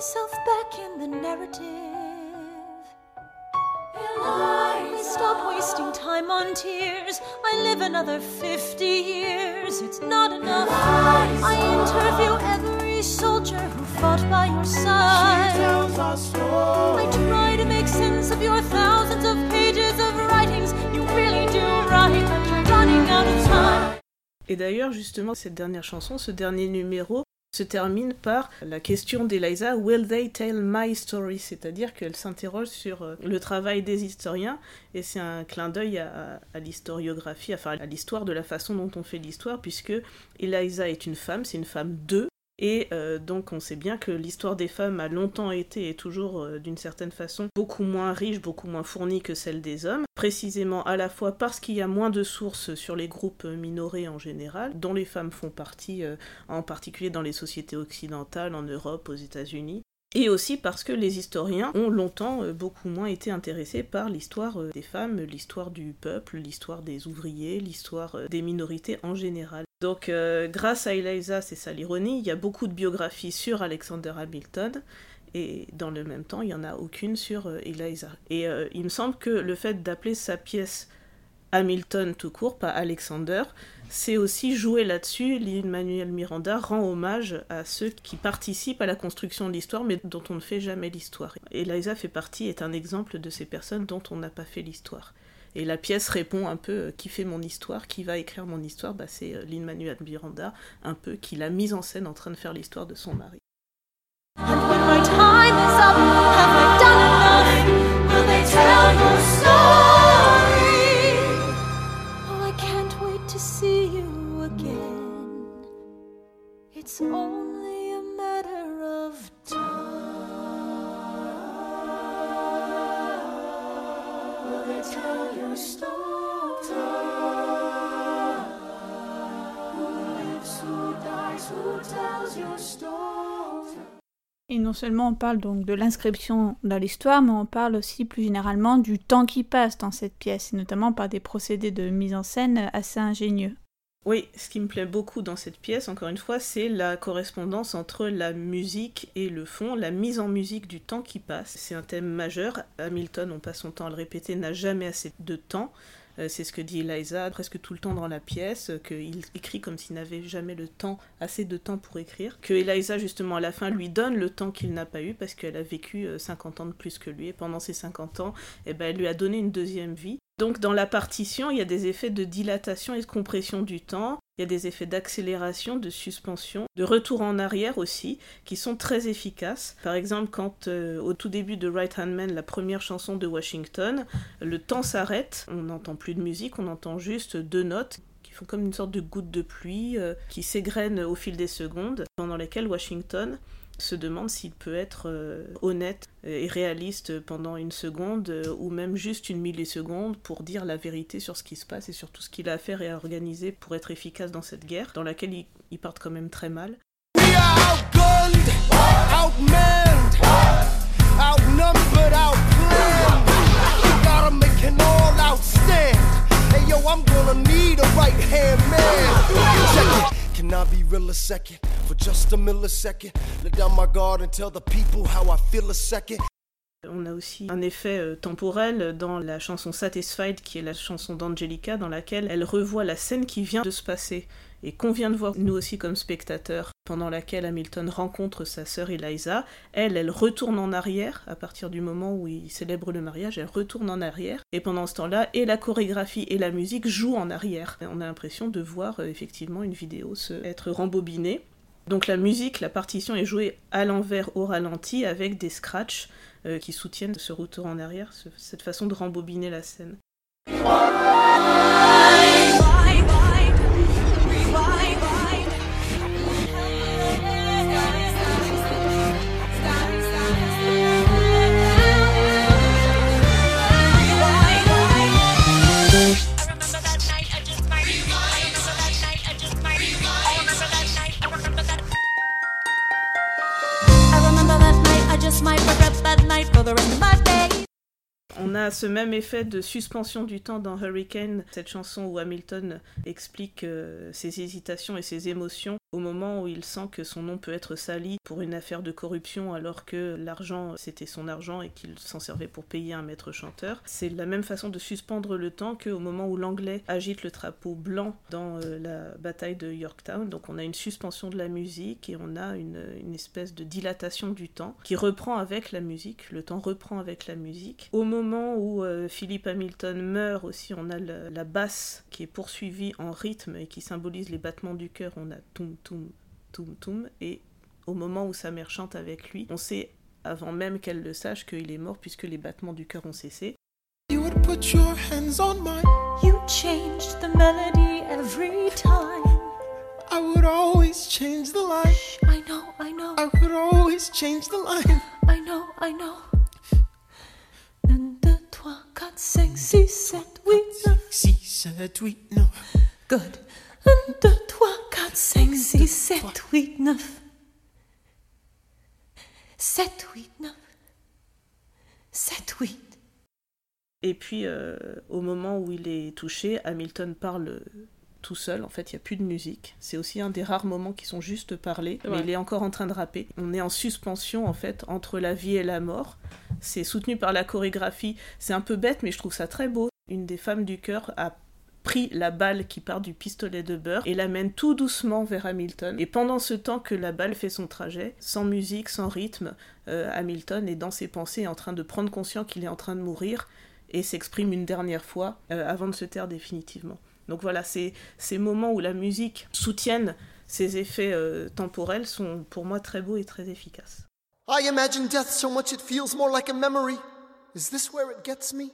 Myself back in the narrative. stop wasting time on tears. I live another 50 years. It's not enough. I interview every soldier who fought by your side. She tells our story. I try to make sense of your thousands of pages of writings. You really do write, but you're running out of time. Et d'ailleurs, justement, cette dernière chanson, ce dernier numéro, se termine par la question d'Eliza Will they tell my story? C'est-à-dire qu'elle s'interroge sur euh, le travail des historiens et c'est un clin d'œil à, l'historiographie, enfin à l'histoire de la façon dont on fait l'histoire, puisque Eliza est une femme, c'est une femme d'eux, et euh, donc on sait bien que l'histoire des femmes a longtemps été et toujours euh, d'une certaine façon beaucoup moins riche, beaucoup moins fournie que celle des hommes, précisément à la fois parce qu'il y a moins de sources sur les groupes minorés en général, dont les femmes font partie, euh, en particulier dans les sociétés occidentales, en Europe, aux États-Unis, et aussi parce que les historiens ont longtemps beaucoup moins été intéressés par l'histoire des femmes, l'histoire du peuple, l'histoire des ouvriers, l'histoire des minorités en général. Donc, euh, grâce à Eliza, c'est ça l'ironie, il y a beaucoup de biographies sur Alexander Hamilton, et dans le même temps, il n'y en a aucune sur euh, Eliza. Et euh, il me semble que le fait d'appeler sa pièce Hamilton tout court, pas Alexander, c'est aussi jouer là-dessus. Lin-Manuel Miranda rend hommage à ceux qui participent à la construction de l'histoire, mais dont on ne fait jamais l'histoire. Eliza fait partie, est un exemple de ces personnes dont on n'a pas fait l'histoire. Et la pièce répond un peu euh, qui fait mon histoire, qui va écrire mon histoire, bah, c'est euh, Lin-Manuel Miranda, un peu qui l'a mise en scène en train de faire l'histoire de son mari. Et non seulement on parle donc de l'inscription dans l'histoire, mais on parle aussi plus généralement du temps qui passe dans cette pièce, et notamment par des procédés de mise en scène assez ingénieux. Oui, ce qui me plaît beaucoup dans cette pièce, encore une fois, c'est la correspondance entre la musique et le fond, la mise en musique du temps qui passe. C'est un thème majeur. Hamilton, on passe son temps à le répéter, n'a jamais assez de temps. Euh, c'est ce que dit Eliza presque tout le temps dans la pièce, euh, qu'il écrit comme s'il n'avait jamais le temps, assez de temps pour écrire. Que Eliza, justement, à la fin, lui donne le temps qu'il n'a pas eu parce qu'elle a vécu 50 euh, ans de plus que lui. Et pendant ces 50 ans, eh ben, elle lui a donné une deuxième vie. Donc dans la partition, il y a des effets de dilatation et de compression du temps. Il y a des effets d'accélération, de suspension, de retour en arrière aussi, qui sont très efficaces. Par exemple, quand euh, au tout début de Right Hand Man, la première chanson de Washington, le temps s'arrête, on n'entend plus de musique, on entend juste deux notes qui font comme une sorte de goutte de pluie euh, qui s'égrènent au fil des secondes, pendant lesquelles Washington se demande s'il peut être euh, honnête et réaliste pendant une seconde euh, ou même juste une milliseconde pour dire la vérité sur ce qui se passe et sur tout ce qu'il a à faire et à organiser pour être efficace dans cette guerre dans laquelle ils partent quand même très mal. Can I be real a second? For just a millisecond. Let down my guard and tell the people how I feel a second. On a aussi un effet euh, temporel dans la chanson Satisfied, qui est la chanson d'Angelica, dans laquelle elle revoit la scène qui vient de se passer et qu'on vient de voir nous aussi comme spectateurs, pendant laquelle Hamilton rencontre sa sœur Eliza. Elle, elle retourne en arrière à partir du moment où il célèbre le mariage, elle retourne en arrière. Et pendant ce temps-là, et la chorégraphie et la musique jouent en arrière. on a l'impression de voir euh, effectivement une vidéo se être rembobinée. Donc la musique, la partition est jouée à l'envers au ralenti avec des scratchs euh, qui soutiennent ce retour en arrière, cette façon de rembobiner la scène. On a ce même effet de suspension du temps dans Hurricane, cette chanson où Hamilton explique euh, ses hésitations et ses émotions au moment où il sent que son nom peut être sali pour une affaire de corruption alors que l'argent c'était son argent et qu'il s'en servait pour payer un maître chanteur. C'est la même façon de suspendre le temps qu'au moment où l'anglais agite le drapeau blanc dans euh, la bataille de Yorktown. Donc on a une suspension de la musique et on a une, espèce de dilatation du temps qui reprend avec la musique. Le temps reprend avec la musique. Au moment où euh, Philip Hamilton meurt aussi, on a la, basse qui est poursuivie en rythme et qui symbolise les battements du cœur. On a tout toum, toum, toum. Et au moment où sa mère chante avec lui, on sait avant même qu'elle le sache qu'il est mort puisque les battements du cœur ont cessé. You would put your hands on mine. You changed the melody every time. I would always change the line. I know, I know. I would always change the line. I know, I know. 1, 2, 3, 4, 5, 6, 7, 8, 9. 6, 7, 8, 9. Good. 1, 2, 3, 4, 5, 6, 7, 8, 9. 7, 8, 9. 7, 8. Et puis, euh, au moment où il est touché, Hamilton parle tout seul. En fait, il n'y a plus de musique. C'est aussi un des rares moments qui sont juste parlés. Mais il est encore en train de rapper. On est en suspension, en fait, entre la vie et la mort. C'est soutenu par la chorégraphie. C'est un peu bête, mais je trouve ça très beau. Une des femmes du chœur a pris la balle qui part du pistolet de beurre et l'amène tout doucement vers Hamilton. Et pendant ce temps que la balle fait son trajet, sans musique, sans rythme, euh, Hamilton est dans ses pensées en train de prendre conscience qu'il est en train de mourir et s'exprime une dernière fois euh, avant de se taire définitivement. Donc voilà, ces, moments où la musique soutienne ces effets euh, temporels sont pour moi très beaux et très efficaces. I imagine death so much it feels more like a memory. Is this where it gets me?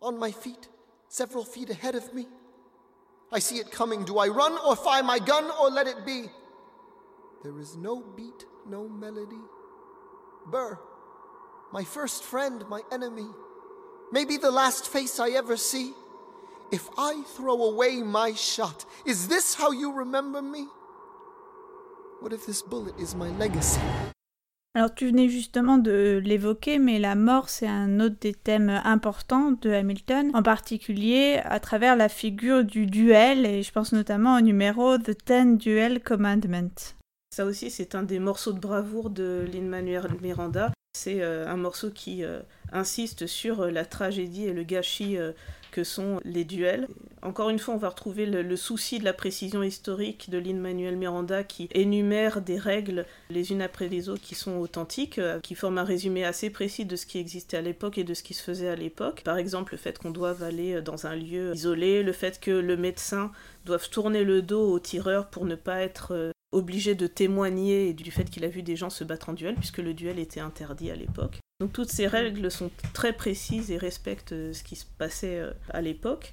On my feet? several feet ahead of me. I see it coming. Do I run or fire my gun or let it be? There is no beat, no melody. Burr, my first friend, my enemy, maybe the last face I ever see. If I throw away my shot, is this how you remember me? What if this bullet is my legacy? Alors tu venais justement de l'évoquer, mais la mort c'est un autre des thèmes importants de Hamilton, en particulier à travers la figure du duel, et je pense notamment au numéro The Ten Duel Commandment. Ça aussi c'est un des morceaux de bravoure de Lin-Manuel Miranda. C'est euh, un morceau qui euh, insiste sur euh, la tragédie et le gâchis que sont les duels. Encore une fois, on va retrouver le, souci de la précision historique de Lin-Manuel Miranda qui énumère des règles les unes après les autres qui sont authentiques, euh, qui forment un résumé assez précis de ce qui existait à l'époque et de ce qui se faisait à l'époque. Par exemple, le fait qu'on doive aller dans un lieu isolé, le fait que le médecin doive tourner le dos au tireur pour ne pas être euh, obligé de témoigner du fait qu'il a vu des gens se battre en duel, puisque le duel était interdit à l'époque. Donc toutes ces règles sont très précises et respectent euh, ce qui se passait euh, à l'époque.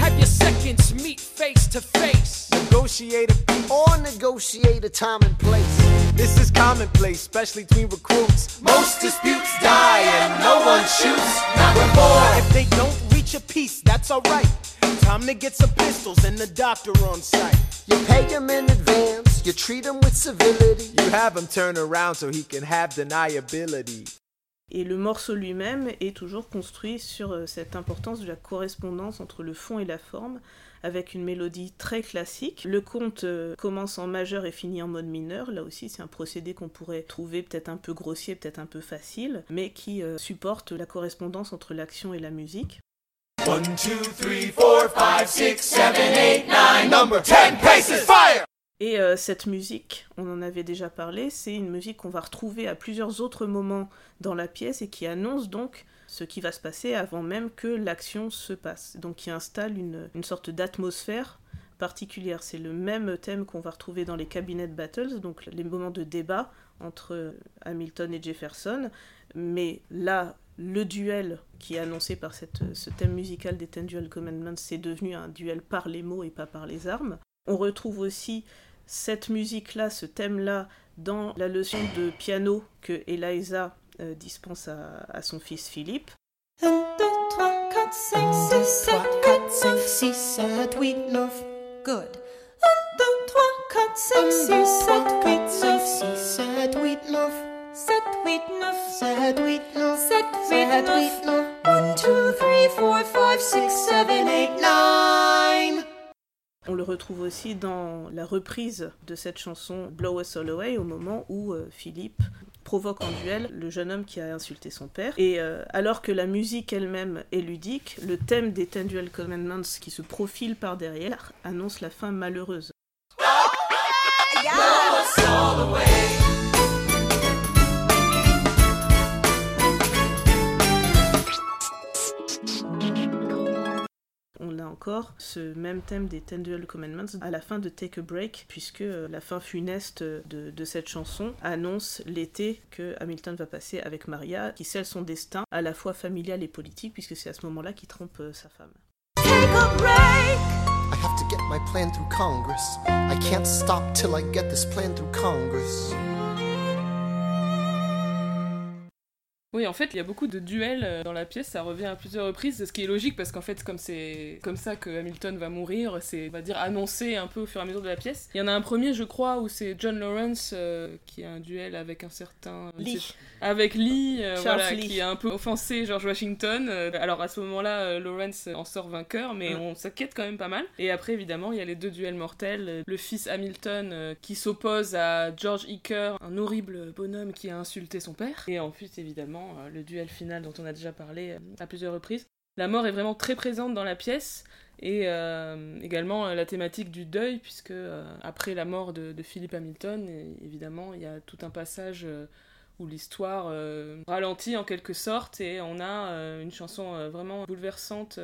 Have your seconds meet face to face. Negotiate a or negotiate a time and place. This is commonplace, especially between recruits. Most disputes die and no one shoots. Not before. If they don't reach a peace, that's alright. Time to get some pistols and the doctor on site. You pay him in advance, you treat him with civility. You have him turn around so he can have deniability. Et le morceau lui-même est toujours construit sur euh, cette importance de la correspondance entre le fond et la forme, avec une mélodie très classique. Le conte euh, commence en majeur et finit en mode mineur. Là aussi, c'est un procédé qu'on pourrait trouver peut-être un peu grossier, peut-être un peu facile, mais qui euh, supporte la correspondance entre l'action et la musique. 1, 2, 3, 4, 5, 6, 7, 8, 9, number 10 paces, fire! Et euh, cette musique, on en avait déjà parlé, c'est une musique qu'on va retrouver à plusieurs autres moments dans la pièce et qui annonce donc ce qui va se passer avant même que l'action se passe. Donc qui installe une, une sorte d'atmosphère particulière. C'est le même thème qu'on va retrouver dans les cabinet battles, donc les moments de débat entre Hamilton et Jefferson. Mais là, le duel qui est annoncé par cette, ce thème musical des Ten Duel Commandments, c'est devenu un duel par les mots et pas par les armes. On retrouve aussi cette musique-là, ce thème-là, dans la leçon de piano que Eliza euh, dispense à, à, son fils Philippe. 1, 2, 3, 4, 5, 6, 7, 8, 5, 6, 7, 8, 9. Good. 1, 2, 3, 4, 5, 6, 7, 8, 5, 6, 7, 8, 9. 7, 8, 9. 7, 8, 9. 7, 8, 9. 1, 2, 3, 4, 5, 6, 7, 8, 9. On le retrouve aussi dans la reprise de cette chanson Blow Us All Away au moment où euh, Philippe provoque en duel le jeune homme qui a insulté son père. Et euh, alors que la musique elle-même est ludique, le thème des Ten Duel Commandments qui se profile par derrière annonce la fin malheureuse. on a encore ce même thème des Ten Duel Commandments à la fin de Take a Break, puisque euh, la fin funeste de, cette chanson annonce l'été que Hamilton va passer avec Maria, qui scelle son destin à la fois familial et politique, puisque c'est à ce moment-là qu'il trompe euh, sa femme. Take a break. I have to get my plan through Congress. I can't stop till I get this plan through Congress. Oui, en fait, il y a beaucoup de duels euh, dans la pièce, ça revient à plusieurs reprises, ce qui est logique parce qu'en fait, comme c'est comme ça que Hamilton va mourir, c'est, on va dire, annoncé un peu au fur et à mesure de la pièce. Il y en a un premier, je crois, où c'est John Lawrence euh, qui a un duel avec un certain... Lee. Avec Lee, euh, voilà, qui a un peu offensé George Washington. alors à ce moment-là, Lawrence en sort vainqueur, mais on s'inquiète quand même pas mal. Et après, évidemment, il y a les deux duels mortels. Le fils Hamilton qui s'oppose à George Hicker, un horrible bonhomme qui a insulté son père. Et ensuite, évidemment, euh, le duel final dont on a déjà parlé euh, à plusieurs reprises. La mort est vraiment très présente dans la pièce et euh, également la thématique du deuil puisque après la mort de, Philip Hamilton, évidemment, il y a tout un passage où l'histoire ralentit en quelque sorte et on a une chanson vraiment bouleversante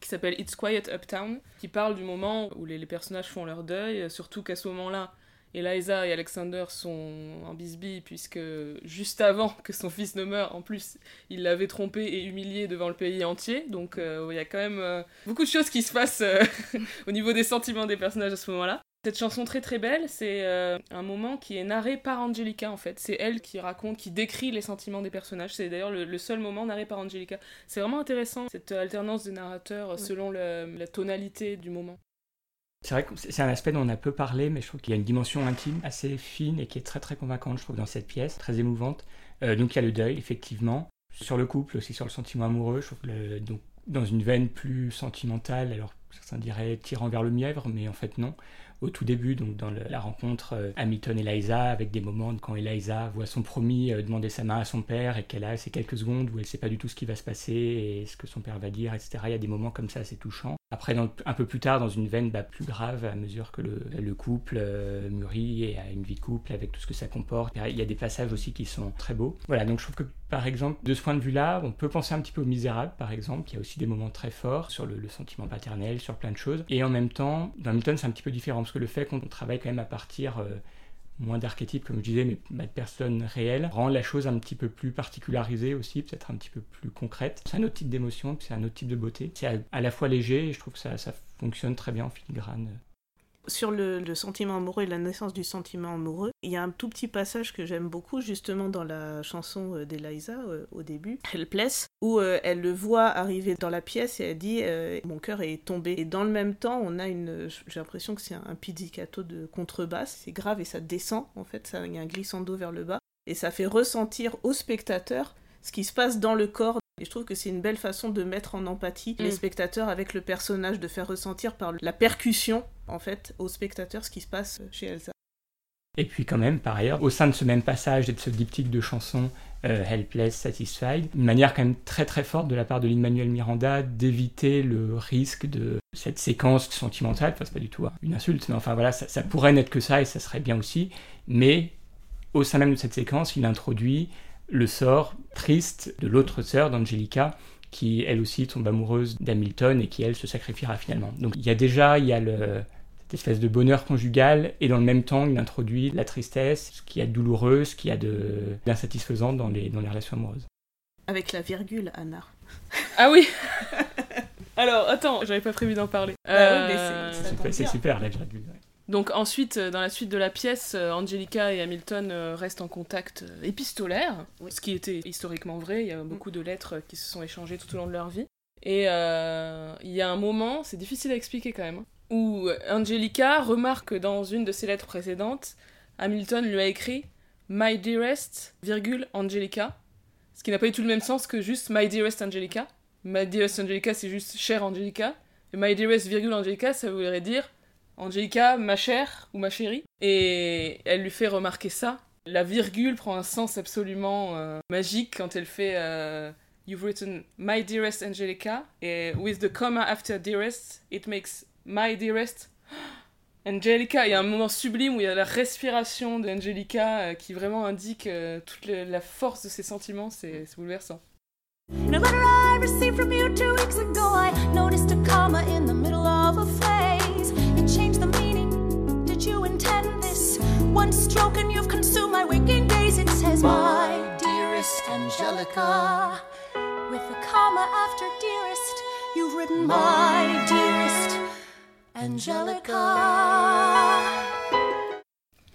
qui s'appelle It's Quiet Uptown qui parle du moment où les personnages font leur deuil, surtout qu'à ce moment-là, Eliza et Alexander sont en bisbille puisque juste avant que son fils ne meure, en plus, il l'avait trompé et humilié devant le pays entier. Donc euh, il y a quand même euh, beaucoup de choses qui se passent euh, <laughs> au niveau des sentiments des personnages à ce moment-là. Cette chanson très très belle, c'est un moment qui est narré par Angelica en fait. C'est elle qui raconte, qui décrit les sentiments des personnages. C'est d'ailleurs le, seul moment narré par Angelica. C'est vraiment intéressant cette alternance des narrateurs selon la tonalité du moment. C'est vrai que c'est un aspect dont on a peu parlé, mais je trouve qu'il y a une dimension intime assez fine et qui est très très convaincante, je trouve, dans cette pièce, très émouvante. Euh, donc il y a le deuil, effectivement. Sur le couple, aussi sur le sentiment amoureux, je trouve que donc, dans une veine plus sentimentale, alors certains diraient tirant vers le mièvre, mais en fait non. Au tout début, donc dans la rencontre euh, Hamilton et Eliza, avec des moments quand Eliza voit son promis euh, demander sa main à son père et qu'elle a ces quelques secondes où elle ne sait pas du tout ce qui va se passer et ce que son père va dire, etc. Il y a des moments comme ça assez touchants. Après, un peu plus tard, dans une veine bah, plus grave, à mesure que le, couple euh, mûrit et a une vie couple avec tout ce que ça comporte, il y a des passages aussi qui sont très beaux. Voilà, donc je trouve que par exemple, de ce point de vue-là, on peut penser un petit peu aux Misérables, par exemple, qui a aussi des moments très forts sur le, sentiment paternel, sur plein de choses. Et en même temps, dans Hamilton, c'est un petit peu différent, parce que le fait qu'on travaille quand même à partir... Euh, moins d'archétypes, comme je disais, mais de personnes réelles, rend la chose un petit peu plus particularisée aussi, peut-être un petit peu plus concrète. C'est un autre type d'émotion, c'est un autre type de beauté. C'est à, la fois léger et je trouve que ça, ça fonctionne très bien en filigrane. Sur le, sentiment amoureux et la naissance du sentiment amoureux, il y a un tout petit passage que j'aime beaucoup justement dans la chanson euh, d'Eliza euh, au début, Helpless, où euh, elle le voit arriver dans la pièce et elle dit Mon cœur est tombé. Et dans le même temps, on a une. J'ai l'impression que c'est un pizzicato de contrebasse, c'est grave et ça descend en fait, il y a un glissando vers le bas. Et ça fait ressentir au spectateur ce qui se passe dans le corps et je trouve que c'est une belle façon de mettre en empathie les mm. spectateurs avec le personnage, de faire ressentir par la percussion, en fait, aux spectateurs ce qui se passe chez Elsa. Et puis quand même, par ailleurs, au sein de ce même passage et de ce diptyque de chansons euh, Helpless, Satisfied, une manière quand même très très forte de la part de Lin-Manuel Miranda d'éviter le risque de cette séquence sentimentale, enfin c'est pas du tout une insulte, mais enfin voilà, ça, ça pourrait n'être que ça et ça serait bien aussi, mais au sein même de cette séquence, il introduit le sort triste de l'autre sœur d'Angelica, qui elle aussi tombe amoureuse d'Hamilton et qui elle se sacrifiera finalement. Donc il y a déjà il y a le, cette espèce de bonheur conjugal et dans le même temps il introduit la tristesse, ce qu'il y a de douloureux, ce qu'il y a d'insatisfaisant dans les, dans les relations amoureuses. Avec la virgule, Anna. Ah oui <laughs> Alors, attends, j'avais pas prévu d'en parler. Bah euh... c'est super la virgule. Donc ensuite, euh, dans la suite de la pièce, euh, Angelica et Hamilton euh, restent en contact épistolaire, ce qui était historiquement vrai, il y a beaucoup de lettres qui se sont échangées tout au long de leur vie. Et il y a un moment, c'est difficile à expliquer quand même, hein, où Angelica remarque que dans une de ses lettres précédentes, Hamilton lui a écrit My dearest, virgule, Angelica, ce qui n'a pas du tout le même sens que juste My dearest Angelica. My dearest Angelica, c'est juste chère Angelica. Et My dearest, virgule, Angelica, ça voudrait dire Angelica, ma chère ou ma chérie. Et elle lui fait remarquer ça. La virgule prend un sens absolument euh, magique quand elle fait euh, You've written my dearest Angelica. Et with the comma after dearest, it makes my dearest. <gasps> Angelica, il y a un moment sublime où il y a la respiration d'Angelica euh, qui vraiment indique toute la force de ses sentiments, c'est bouleversant. No matter I received from you two weeks ago, I noticed a comma in the middle of a. One stroke and you've consumed my waking days. It says, My dearest Angelica. With comma after dearest, you've written, My dearest Angelica.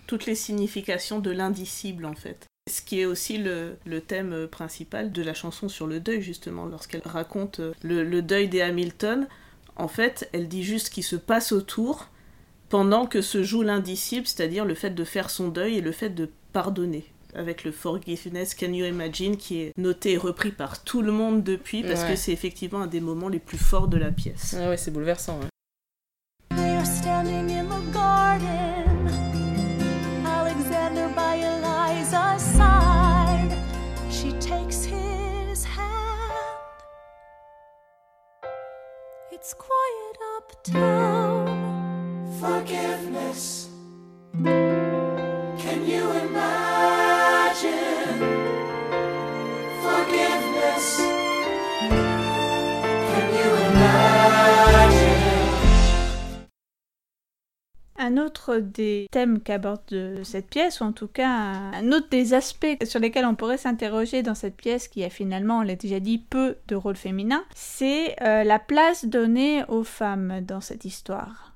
Toutes les significations de l'indicible, en fait. Ce qui est aussi le, thème principal de la chanson sur le deuil, justement, lorsqu'elle raconte euh, le, deuil des Hamilton. En fait, elle dit juste ce qui se passe autour pendant que se joue l'indicible, c'est-à-dire le fait de faire son deuil et le fait de pardonner avec le Forgiveness Can You Imagine qui est noté et repris par tout le monde depuis parce que c'est effectivement un des moments les plus forts de la pièce. Ah ouais, c'est bouleversant. It's quiet uptown. Un autre des thèmes qu'aborde cette pièce, ou en tout cas un autre des aspects sur lesquels on pourrait s'interroger dans cette pièce, qui a finalement, on l'a déjà dit, peu de rôle féminin, c'est euh, la place donnée aux femmes dans cette histoire.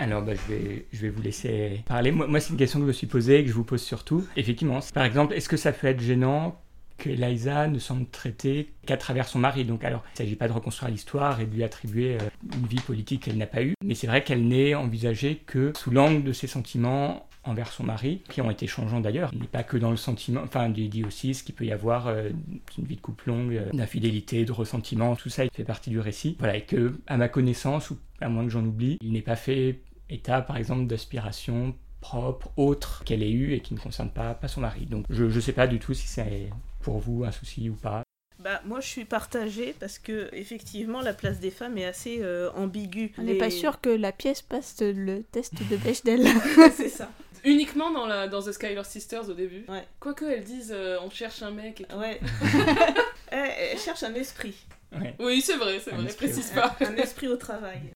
Alors, bah, je, vais, je vais vous laisser parler. Moi, moi c'est une question que je me suis posée et que je vous pose surtout. Effectivement, par exemple, est-ce que ça peut être gênant que Eliza ne semble traiter qu'à travers son mari. Donc alors, il ne s'agit pas de reconstruire l'histoire et de lui attribuer euh, une vie politique qu'elle n'a pas eue, mais c'est vrai qu'elle n'est envisagée que sous l'angle de ses sentiments envers son mari, qui ont été changeants d'ailleurs. Il n'est pas que dans le sentiment, enfin, il dit aussi ce qu'il peut y avoir euh, une vie de couple longue, euh, d'infidélité, de ressentiment, tout ça, il fait partie du récit. Voilà, et que, à ma connaissance, ou à moins que j'en oublie, il n'est pas fait état, par exemple, d'aspiration propre, autre qu'elle ait eu et qui ne concerne pas, pas son mari. Donc je ne sais pas du tout si c'est pour vous un souci ou pas Bah, moi, je suis partagée parce que effectivement, la place des femmes est assez euh, ambiguë. On n'est pas sûr que la pièce passe le test de <laughs> Bechdel. <laughs> c'est ça. Uniquement dans, la, dans The Skyler Sisters au début. Ouais. Quoique elles disent euh, on cherche un mec et tout. Ouais. <laughs> elle, cherche un esprit. Oui, c'est vrai, c'est vrai, précise pas. Un, esprit au travail.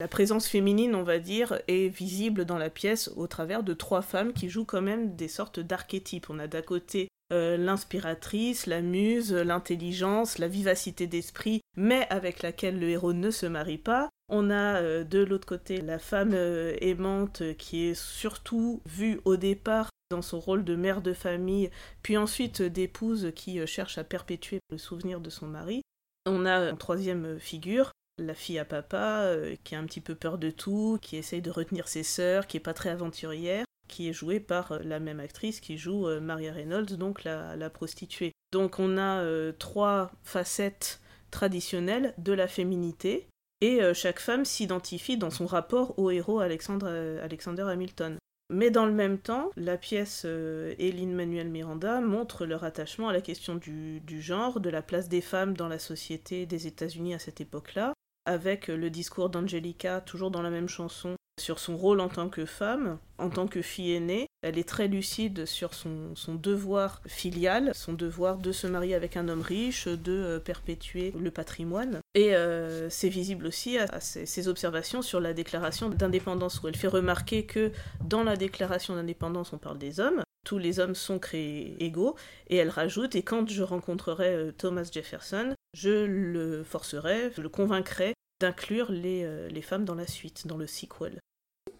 La présence féminine, on va dire, est visible dans la pièce au travers de trois femmes qui jouent quand même des sortes d'archétypes. On a d'un côté euh, l'inspiratrice, la muse, l'intelligence, la vivacité d'esprit, mais avec laquelle le héros ne se marie pas. On a euh, de l'autre côté la femme euh, aimante qui est surtout vue au départ dans son rôle de mère de famille, puis ensuite d'épouse qui cherche à perpétuer le souvenir de son mari. On a une troisième figure, la fille à papa, qui a un petit peu peur de tout, qui essaye de retenir ses sœurs, qui est pas très aventurière qui est jouée par euh, la même actrice qui joue euh, Maria Reynolds, donc la, prostituée. Donc on a euh, trois facettes traditionnelles de la féminité, et chaque femme s'identifie dans son rapport au héros Alexander Hamilton. Mais dans le même temps, la pièce et Lin-Manuel Miranda montrent leur attachement à la question du, du, genre, de la place des femmes dans la société des États-Unis à cette époque-là, avec le discours d'Angelica, toujours dans la même chanson, sur son rôle en tant que femme, en tant que fille aînée. Elle est très lucide sur son, devoir filial, son devoir de se marier avec un homme riche, de euh, perpétuer le patrimoine. Et euh, c'est visible aussi à, ses, observations sur la déclaration d'indépendance, où elle fait remarquer que dans la déclaration d'indépendance, on parle des hommes. Tous les hommes sont créés égaux, et elle rajoute, et quand je rencontrerai euh, Thomas Jefferson, je le forcerai, je le convaincrai d'inclure les, euh, les femmes dans la suite, dans le sequel.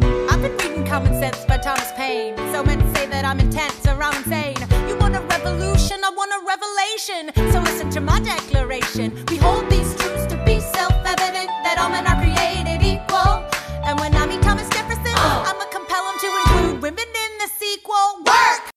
I've been reading Common Sense by Thomas Paine. So men say that I'm intense or I'm insane. You want a revolution, I want a revelation. So listen to my declaration. We hold these truths to be self-evident that all men are created equal. And when I meet Thomas Jefferson, I'ma compel him to include women in the sequel. Work!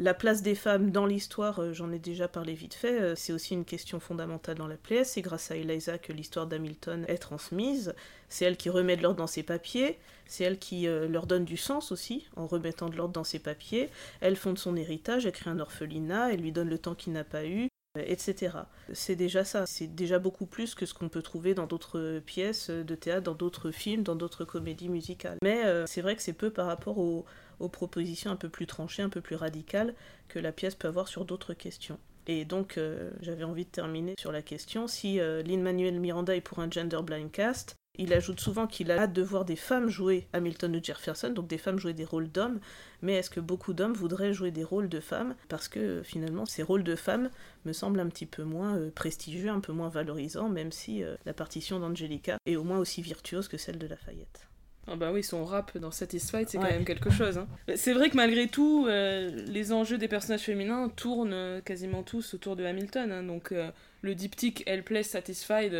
La place des femmes dans l'histoire, euh, j'en ai déjà parlé vite fait, euh, c'est aussi une question fondamentale dans la pièce. C'est grâce à Eliza que l'histoire d'Hamilton est transmise. C'est elle qui remet de l'ordre dans ses papiers. C'est elle qui euh, leur donne du sens aussi, en remettant de l'ordre dans ses papiers. Elle fonde son héritage, elle crée un orphelinat, elle lui donne le temps qu'il n'a pas eu, etc. C'est déjà ça, c'est déjà beaucoup plus que ce qu'on peut trouver dans d'autres pièces de théâtre, dans d'autres films, dans d'autres comédies musicales. Mais c'est vrai que c'est peu par rapport au, aux propositions un peu plus tranchées, un peu plus radicales que la pièce peut avoir sur d'autres questions. Et donc, euh, j'avais envie de terminer sur la question si euh, Lin-Manuel Miranda est pour un gender blind cast. Il ajoute souvent qu'il a hâte de voir des femmes jouer Hamilton ou Jefferson, donc des femmes jouer des rôles d'hommes, mais est-ce que beaucoup d'hommes voudraient jouer des rôles de femmes? Parce que finalement, ces rôles de femmes me semblent un petit peu moins euh, prestigieux, un peu moins valorisants, même si la partition d'Angelica est au moins aussi virtuose que celle de Lafayette. Ah bah oui, son rap dans Satisfied, c'est quand même quelque chose. Hein. C'est vrai que malgré tout, euh, les enjeux des personnages féminins tournent euh, quasiment tous autour de Hamilton. Hein. donc euh, le diptyque Helpless Satisfied,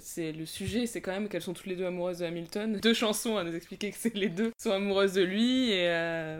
c'est le sujet, c'est quand même qu'elles sont toutes les deux amoureuses de Hamilton. Deux chansons à nous expliquer que c'est les deux sont amoureuses de lui. Et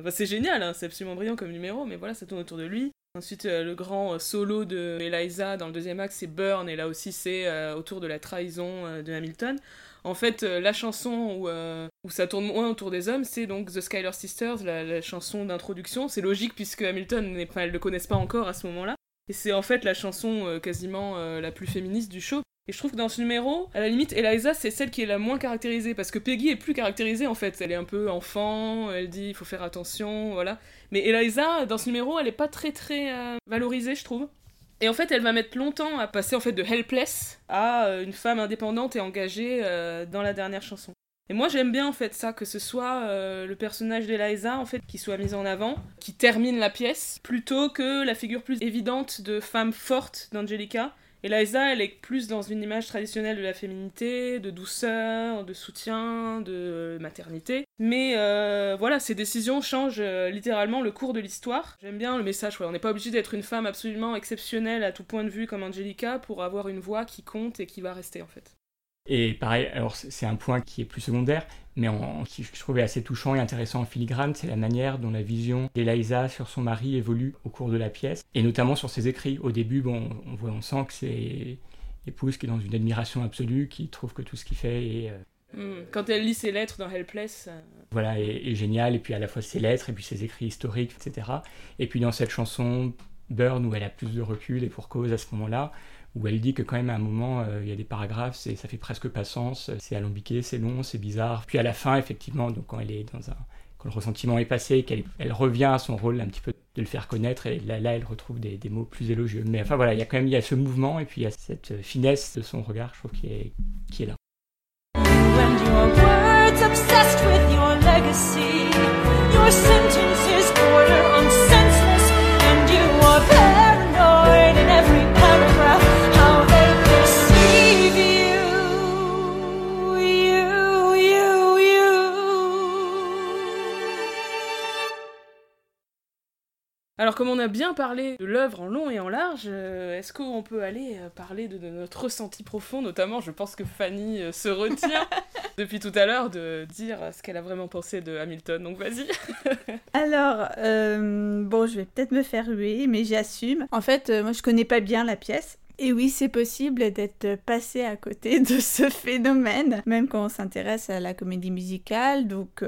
bah, c'est génial, hein, c'est absolument brillant comme numéro, mais voilà, ça tourne autour de lui. Ensuite, le grand solo de Eliza dans le deuxième acte, c'est Burn, et là aussi, c'est autour de la trahison de Hamilton. En fait, la chanson euh, où, ça tourne moins autour des hommes, c'est donc The Skyler Sisters, la, chanson d'introduction. C'est logique puisque Hamilton, ne le connaissent pas encore à ce moment-là. Et c'est en fait la chanson euh, quasiment la plus féministe du show. Et je trouve que dans ce numéro, à la limite, Eliza, c'est celle qui est la moins caractérisée, parce que Peggy est plus caractérisée en fait. Elle est un peu enfant, elle dit il faut faire attention, voilà. Mais Eliza, dans ce numéro, elle est pas très très valorisée, je trouve. Et en fait, elle va mettre longtemps à passer en fait de helpless à euh, une femme indépendante et engagée euh, dans la dernière chanson. Et moi, j'aime bien en fait ça, que ce soit euh, le personnage d'Eliza en fait qui soit mis en avant, qui termine la pièce, plutôt que la figure plus évidente de femme forte d'Angelica, et Liza, elle est plus dans une image traditionnelle de la féminité, de douceur, de soutien, de maternité. Mais euh, voilà, ces décisions changent euh, littéralement le cours de l'histoire. J'aime bien le message, on n'est pas obligé d'être une femme absolument exceptionnelle à tout point de vue comme Angelica pour avoir une voix qui compte et qui va rester en fait. Et pareil, alors c'est un point qui est plus secondaire, mais en, qui je trouvais assez touchant et intéressant en filigrane, c'est la manière dont la vision d'Eliza sur son mari évolue au cours de la pièce, et notamment sur ses écrits. Au début, bon, on, voit, on sent que c'est l'épouse qui est dans une admiration absolue, qui trouve que tout ce qu'il fait est... Euh, hmm. Quand elle lit ses lettres dans Helpless. Euh, voilà, est, génial, et puis à la fois ses lettres, et puis ses écrits historiques, etc. Et puis dans cette chanson, Burn, où elle a plus de recul, et pour cause à ce moment-là, où elle dit que quand même à un moment, euh, il y a des paragraphes, ça fait presque pas sens, c'est alambiqué, c'est long, c'est bizarre. Puis à la fin, effectivement, donc quand elle est dans un quand le ressentiment est passé, qu'elle elle revient à son rôle un petit peu de le faire connaître, et là, là elle retrouve des, mots plus élogieux. Mais enfin voilà, il y a quand même il y a ce mouvement, et puis il y a cette finesse de son regard, je trouve, qui est, qui est là. Alors comme on a bien parlé de l'œuvre en long et en large, euh, est-ce qu'on peut aller euh, parler de, notre ressenti profond, notamment je pense que Fanny euh, se retient <laughs> depuis tout à l'heure de dire ce qu'elle a vraiment pensé de Hamilton, donc vas-y. <laughs> Alors, bon, je vais peut-être me faire huer, mais j'assume. En fait, moi je connais pas bien la pièce. Et oui, c'est possible d'être passé à côté <laughs> de ce phénomène, même quand on s'intéresse à la comédie musicale. Donc,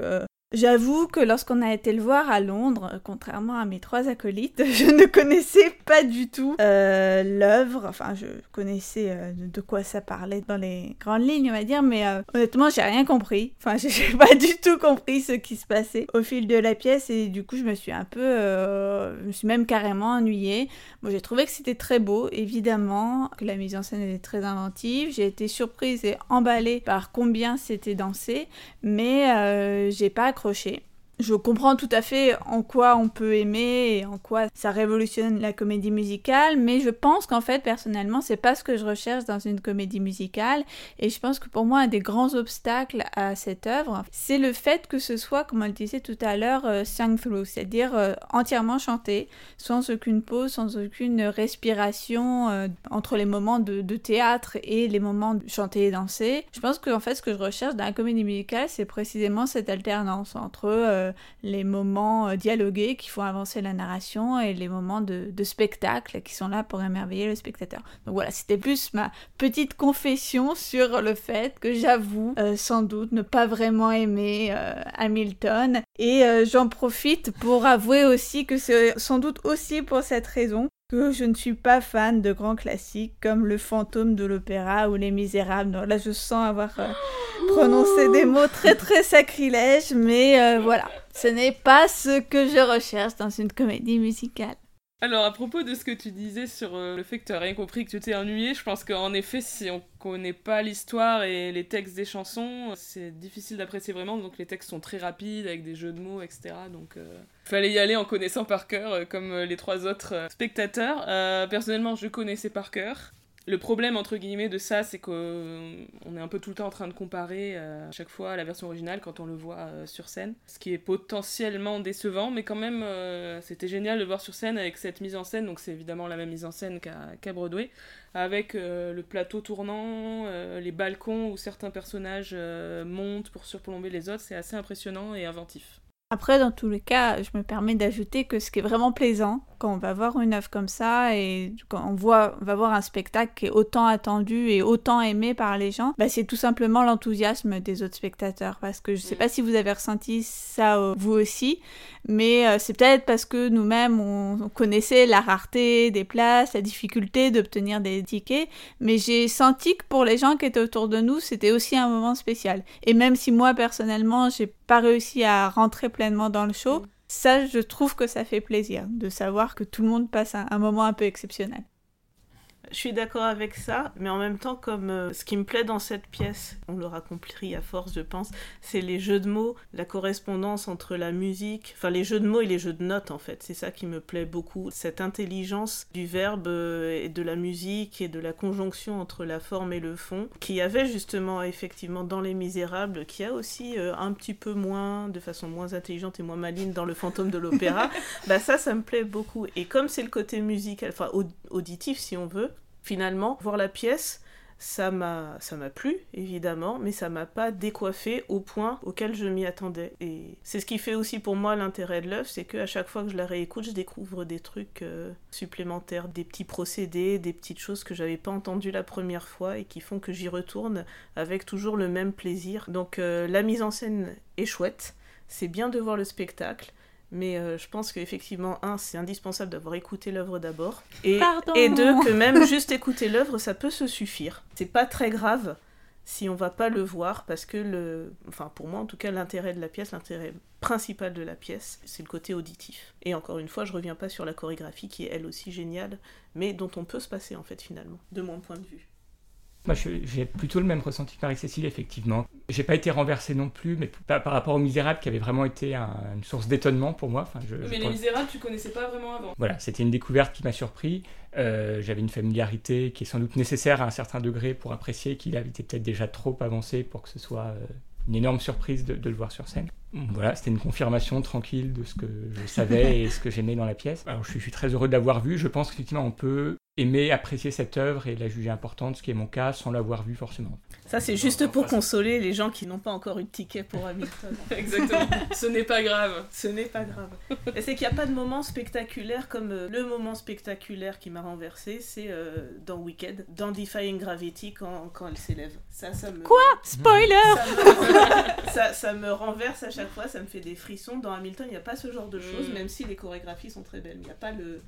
J'avoue que lorsqu'on a été le voir à Londres, contrairement à mes trois acolytes, <laughs> je ne connaissais pas du tout euh, l'œuvre. Enfin, je connaissais euh, de quoi ça parlait dans les grandes lignes, on va dire, mais euh, honnêtement, j'ai rien compris. Enfin, <laughs> j'ai pas du tout compris ce qui se passait au fil de la pièce et du coup, je me suis un peu, je me suis même carrément ennuyée. Bon, j'ai trouvé que c'était très beau, évidemment, que la mise en scène était très inventive. J'ai été surprise et emballée par combien c'était dansé, mais j'ai pas accroché je comprends tout à fait en quoi on peut aimer et en quoi ça révolutionne la comédie musicale, mais je pense qu'en fait, personnellement, c'est pas ce que je recherche dans une comédie musicale. Et je pense que pour moi, un des grands obstacles à cette œuvre, c'est le fait que ce soit, comme on le disait tout à l'heure, euh, through, c'est-à-dire euh, entièrement chanté, sans aucune pause, sans aucune respiration euh, entre les moments de, théâtre et les moments de chanter et danser. Je pense qu'en fait, ce que je recherche dans la comédie musicale, c'est précisément cette alternance entre euh, les moments euh, dialogués qui font avancer la narration et les moments de, spectacle qui sont là pour émerveiller le spectateur. Donc voilà, c'était plus ma petite confession sur le fait que j'avoue euh, sans doute ne pas vraiment aimer Hamilton. Et j'en profite pour avouer aussi que c'est sans doute aussi pour cette raison que je ne suis pas fan de grands classiques comme Le fantôme de l'opéra ou Les Misérables. là, je sens avoir euh, prononcé des mots très très sacrilèges, mais euh, voilà, ce n'est pas ce que je recherche dans une comédie musicale. Alors, à propos de ce que tu disais sur euh, le fait que tu n'as rien compris, que tu t'es ennuyé, je pense qu'en effet, si on connaît pas l'histoire et les textes des chansons, c'est difficile d'apprécier vraiment. Donc, les textes sont très rapides, avec des jeux de mots, etc. Donc, il euh, fallait y aller en connaissant par cœur, euh, comme les trois autres spectateurs. personnellement, je connaissais par cœur. Le problème, entre guillemets, de ça, c'est qu'on euh, est un peu tout le temps en train de comparer euh, à chaque fois la version originale quand on le voit euh, sur scène. Ce qui est potentiellement décevant, mais quand même, c'était génial de le voir sur scène avec cette mise en scène. Donc, c'est évidemment la même mise en scène qu'à Broadway, avec le plateau tournant, les balcons où certains personnages montent pour surplomber les autres. C'est assez impressionnant et inventif. Après, dans tous les cas, je me permets d'ajouter que ce qui est vraiment plaisant quand on va voir une œuvre comme ça et quand on, voit, on va voir un spectacle qui est autant attendu et autant aimé par les gens, bah, c'est tout simplement l'enthousiasme des autres spectateurs. Parce que je ne sais pas si vous avez ressenti ça euh, vous aussi, mais euh, c'est peut-être parce que nous-mêmes on, connaissait la rareté des places, la difficulté d'obtenir des tickets, mais j'ai senti que pour les gens qui étaient autour de nous, c'était aussi un moment spécial. Et même si moi personnellement, j'ai pas réussi à rentrer pleinement dans le show, ça, je trouve que ça fait plaisir de savoir que tout le monde passe un, moment un peu exceptionnel. Je suis d'accord avec ça, mais en même temps, comme euh, ce qui me plaît dans cette pièce, on l'aura compris à force, je pense, c'est les jeux de mots, la correspondance entre la musique, enfin les jeux de mots et les jeux de notes en fait. C'est ça qui me plaît beaucoup, cette intelligence du verbe euh, et de la musique et de la conjonction entre la forme et le fond, qui avait justement effectivement dans Les Misérables, qui a aussi euh, un petit peu moins, de façon moins intelligente et moins maligne dans Le Fantôme de l'Opéra. <laughs> bah ça, ça me plaît beaucoup. Et comme c'est le côté musical, enfin auditif si on veut, finalement, voir la pièce, ça m'a ça m'a plu évidemment mais ça m'a pas décoiffé au point auquel je m'y attendais. Et c'est ce qui fait aussi pour moi l'intérêt de l'œuvre c'est que à chaque fois que je la réécoute je découvre des trucs euh, supplémentaires des petits procédés des petites choses que j'avais pas entendues la première fois et qui font que j'y retourne avec toujours le même plaisir. Donc euh, la mise en scène est chouette c'est bien de voir le spectacle Mais euh, je pense qu'effectivement, un, c'est indispensable d'avoir écouté l'œuvre d'abord. Et, et deux, que même <laughs> juste écouter l'œuvre, ça peut se suffire. C'est pas très grave si on va pas le voir, parce que, le, enfin pour moi en tout cas, l'intérêt de la pièce, l'intérêt principal de la pièce, c'est le côté auditif. Et encore une fois, je reviens pas sur la chorégraphie qui est elle aussi géniale, mais dont on peut se passer en fait finalement, de mon point de vue. Moi, j'ai plutôt le même ressenti que Marie-Cécile, effectivement. J'ai pas été renversé non plus, mais par, rapport aux Misérables, qui avait vraiment été une source d'étonnement pour moi. Enfin, je, mais Les Misérables, tu connaissais pas vraiment avant. Voilà, c'était une découverte qui m'a surpris. Euh, j'avais une familiarité qui est sans doute nécessaire à un certain degré pour apprécier qu'il avait été peut-être déjà trop avancé pour que ce soit euh, une énorme surprise de, le voir sur scène. Voilà, c'était une confirmation tranquille de ce que je savais <laughs> et ce que j'aimais dans la pièce. Alors je suis, très heureux de l'avoir vu. Je pense qu'effectivement on peut aimer, apprécier cette œuvre et la juger importante, ce qui est mon cas, sans l'avoir vue forcément. Ça, c'est juste pour consoler les gens qui n'ont pas encore eu de ticket pour Hamilton. <laughs> Exactement. Ce n'est pas grave. Ce n'est pas grave. Et c'est qu'il n'y a pas de moment spectaculaire comme euh, le moment spectaculaire qui m'a renversé, c'est euh, dans Wicked, dans Defying Gravity quand, quand elle s'élève. Ça, ça me... Quoi? Spoiler <laughs> ça ça, me renverse à chaque fois, ça me fait des frissons. Dans Hamilton, il n'y a pas ce genre de choses, mm. même si les chorégraphies sont très belles. Il n'y a pas le...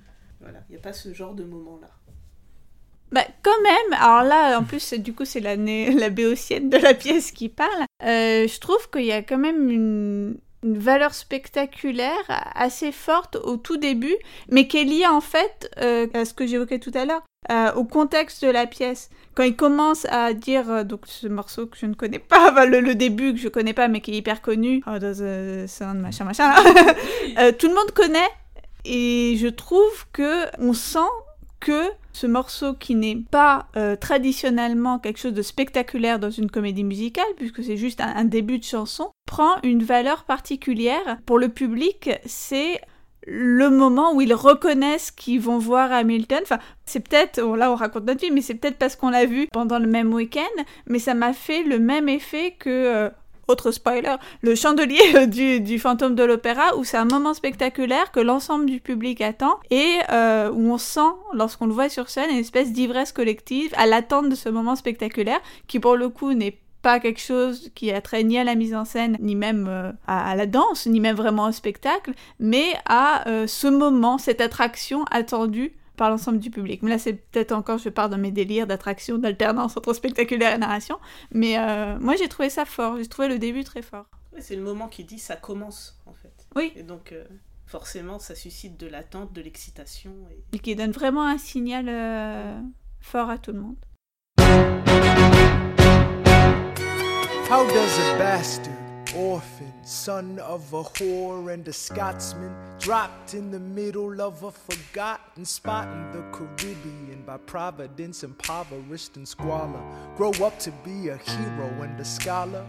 Il n'y a pas ce genre de moment-là. Bah, quand même, alors là, en plus, du coup, c'est <laughs> la, la béotienne de la pièce qui parle. Euh, je trouve qu'il y a quand même une, valeur spectaculaire assez forte au tout début, mais qui est liée en fait euh, à ce que j'évoquais tout à l'heure, euh, au contexte de la pièce. Quand il commence à dire, donc ce morceau que je ne connais pas, <laughs> le, début que je connais pas mais qui est hyper connu, oh, sound, machin, machin, <laughs> tout le monde connaît, et je trouve que on sent que ce morceau qui n'est pas euh, traditionnellement quelque chose de spectaculaire dans une comédie musicale, puisque c'est juste un, début de chanson, prend une valeur particulière. Pour le public, c'est le moment où ils reconnaissent qu'ils vont voir Hamilton. Enfin, c'est peut-être, là on raconte notre vie, mais c'est peut-être parce qu'on l'a vu pendant le même week-end, mais ça m'a fait le même effet que euh, autre spoiler, le chandelier <laughs> du, du fantôme de l'opéra, où c'est un moment spectaculaire que l'ensemble du public attend et euh, où on sent, lorsqu'on le voit sur scène, une espèce d'ivresse collective à l'attente de ce moment spectaculaire, qui pour le coup n'est pas quelque chose qui a trait ni à la mise en scène, ni même euh, à, la danse, ni même vraiment au spectacle, mais à euh, ce moment, cette attraction attendue par l'ensemble du public. Mais là, c'est peut-être encore, je pars dans mes délires d'attraction, d'alternance entre spectaculaire et narration. Mais euh, moi, j'ai trouvé ça fort. J'ai trouvé le début très fort. c'est le moment qui dit ça commence, en fait. Oui. Et donc, euh, forcément, ça suscite de l'attente, de l'excitation. Et... qui donne vraiment un signal euh, fort à tout le monde. How does a bastard orphan, son of a whore and a Scotsman, dropped in the middle of a forgotten spot in the Caribbean by providence, impoverished and squalor, grow up to be a hero and a scholar.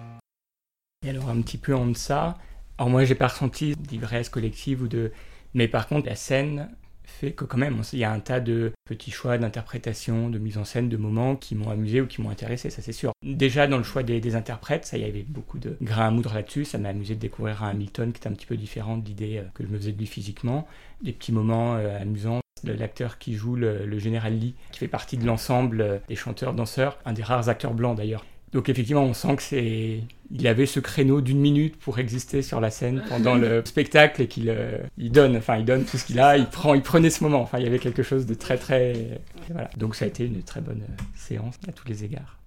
Et alors un petit peu en deçà, alors moi j'ai pas ressenti d'ivresse collective ou de, mais par contre la scène fait que quand même, il y a un tas de petits choix d'interprétation, de mise en scène, de moments qui m'ont amusé ou qui m'ont intéressé, ça c'est sûr. Déjà dans le choix des, interprètes, ça y avait beaucoup de grains à moudre là-dessus, ça m'a amusé de découvrir un Hamilton qui était un petit peu différent de l'idée euh, que je me faisais de lui physiquement. Des petits moments euh, amusants l'acteur qui joue le, le, général Lee, qui fait partie de l'ensemble euh, des chanteurs-danseurs, un des rares acteurs blancs d'ailleurs, donc effectivement, on sent que c'est, il avait ce créneau d'une minute pour exister sur la scène pendant le <laughs> spectacle et qu'il euh, il donne, enfin il donne tout ce qu'il a, il prend, il prenait ce moment. Enfin, il y avait quelque chose de très très, voilà. Donc ça a été une très bonne euh, séance à tous les égards.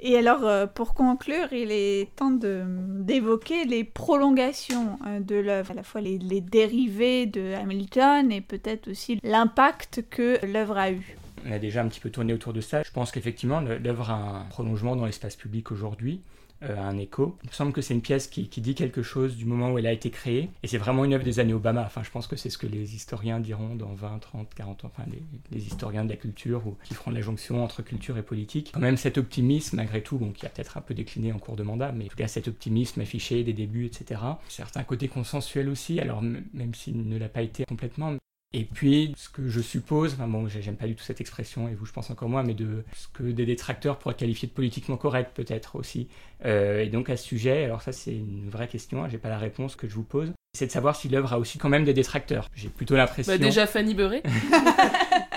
Et alors, euh, pour conclure, il est temps d'évoquer les prolongations de l'œuvre, à la fois les, les dérivés de Hamilton et peut-être aussi l'impact que l'œuvre a eu on a déjà un petit peu tourné autour de ça. Je pense qu'effectivement, l'œuvre a un prolongement dans l'espace public aujourd'hui, euh, un écho. Il me semble que c'est une pièce qui, dit quelque chose du moment où elle a été créée, et c'est vraiment une œuvre des années Obama. Enfin, je pense que c'est ce que les historiens diront dans 20, 30, 40 ans, enfin, les, historiens de la culture, ou qui feront la jonction entre culture et politique. Quand même, cet optimisme, malgré tout, qui a peut-être un peu décliné en cours de mandat, mais en tout cas, cet optimisme affiché des débuts, etc. Certains côtés consensuels aussi, alors même s'il ne l'a pas été complètement, et puis, ce que je suppose, enfin bon, j'aime pas du tout cette expression, et vous, je pense encore moins, mais de ce que des détracteurs pourraient qualifier de politiquement correct, peut-être aussi. Euh, et donc, à ce sujet, alors ça, c'est une vraie question, hein, j'ai pas la réponse que je vous pose, c'est de savoir si l'œuvre a aussi quand même des détracteurs. J'ai plutôt l'impression. Bah, déjà Fanny Beurré <laughs>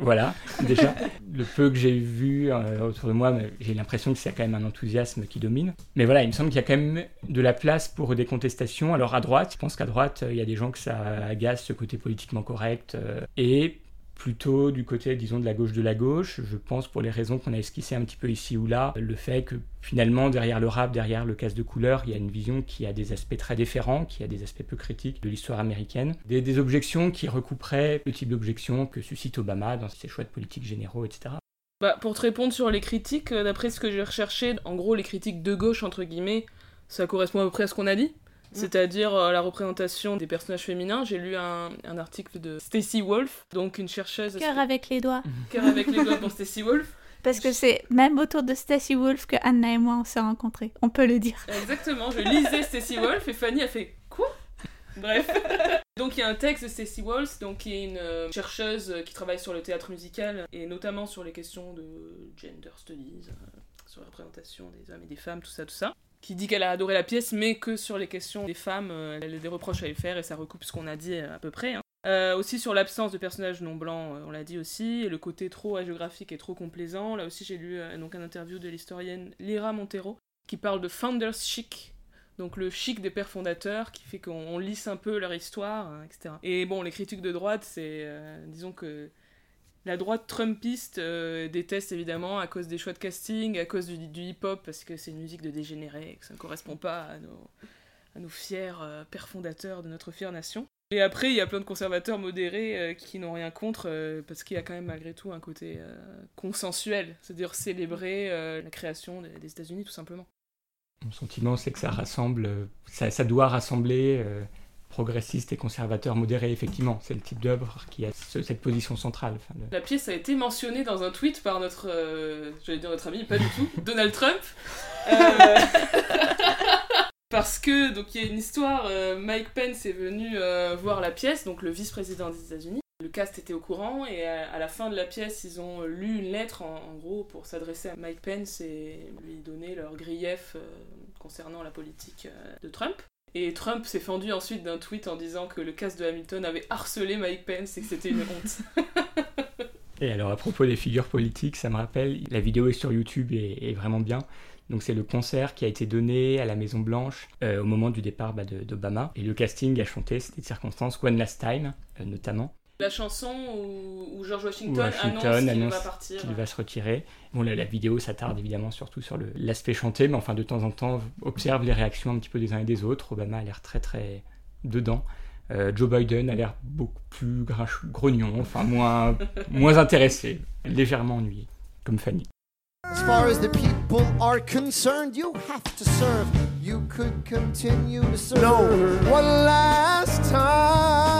Voilà, déjà. Le peu que j'ai vu euh, autour de moi, j'ai l'impression que c'est quand même un enthousiasme qui domine. Mais voilà, il me semble qu'il y a quand même de la place pour des contestations. Alors à droite, je pense qu'à droite, il y a des gens que ça agace, ce côté politiquement correct. Euh, et plutôt du côté, disons, de la gauche de la gauche. Je pense, pour les raisons qu'on a esquissées un petit peu ici ou là, le fait que finalement, derrière le rap, derrière le casse de couleur, il y a une vision qui a des aspects très différents, qui a des aspects peu critiques de l'histoire américaine. Des, objections qui recouperaient le type d'objections que suscite Obama dans ses choix de politique généraux, etc. Bah, pour te répondre sur les critiques, euh, d'après ce que j'ai recherché, en gros, les critiques de gauche, entre guillemets, ça correspond à peu près à ce qu'on a dit. Mm. c'est-à-dire euh, la représentation des personnages féminins. J'ai lu un, article de Stacy Wolf, donc une chercheuse. Cœur avec les doigts. <laughs> Cœur avec les doigts pour Stacy Wolf. Parce que c'est même autour de Stacy Wolf que Anna et moi on s'est rencontrés, on peut le dire. Exactement, je lisais Stacy Wolf et Fanny a fait quoi? Bref. <laughs> donc il y a un texte de Stacy Wolf, donc qui est une euh, chercheuse qui travaille sur le théâtre musical et notamment sur les questions de gender studies, euh, sur la représentation des hommes et des femmes, tout ça, tout ça qui dit qu'elle a adoré la pièce, mais que sur les questions des femmes, euh, elle a des reproches à lui faire, et ça recoupe ce qu'on a dit euh, à peu près. Hein. Euh, aussi sur l'absence de personnages non blancs, on l'a dit aussi, et le côté trop géographique et trop complaisant. Là aussi, j'ai lu donc un interview de l'historienne Lyra Montero, qui parle de founders chic, donc le chic des pères fondateurs, qui fait qu'on lisse un peu leur histoire, hein, etc. Et bon, les critiques de droite, c'est, disons que la droite trumpiste euh, déteste évidemment à cause des choix de casting, à cause du, hip-hop, parce que c'est une musique de dégénérés, que ça ne correspond pas à nos, à nos fiers euh, pères fondateurs de notre fière nation. Et après, il y a plein de conservateurs modérés euh, qui n'ont rien contre, parce qu'il y a quand même malgré tout un côté consensuel, c'est-à-dire célébrer la création des, États-Unis tout simplement. Mon sentiment, c'est que ça rassemble, ça doit rassembler progressiste et conservateur modéré, effectivement. C'est le type d'œuvre qui a cette position centrale. La pièce a été mentionnée dans un tweet par notre, euh, dire notre ami, pas du tout, <laughs> Donald Trump. Euh, <laughs> parce que, donc il y a une histoire, euh, Mike Pence est venu voir la pièce, donc le vice-président des États-Unis. Le cast était au courant et à, la fin de la pièce, ils ont lu une lettre en, gros pour s'adresser à Mike Pence et lui donner leur grief concernant la politique de Trump. Et Trump s'est fendu ensuite d'un tweet en disant que le cast de Hamilton avait harcelé Mike Pence et que c'était une <laughs> honte. et alors à propos des figures politiques, ça me rappelle, la vidéo est sur YouTube et est vraiment bien. Donc c'est le concert qui a été donné à la Maison Blanche euh, au moment du départ bah, d'Obama. Et le casting a chanté, c'était de circonstances, One Last Time euh, notamment. La chanson où, George Washington, annonce qu'il va Qu'il va se retirer. Bon, la, vidéo s'attarde évidemment surtout sur l'aspect chanté, mais enfin de temps en temps observe les réactions un petit peu des uns et des autres. Obama a l'air très très dedans. Euh, Joe Biden a l'air beaucoup plus grognon, enfin moins, <laughs> moins intéressé, légèrement ennuyé, comme Fanny. As far as the people are concerned, you have to serve. You could continue to serve. No, one last time.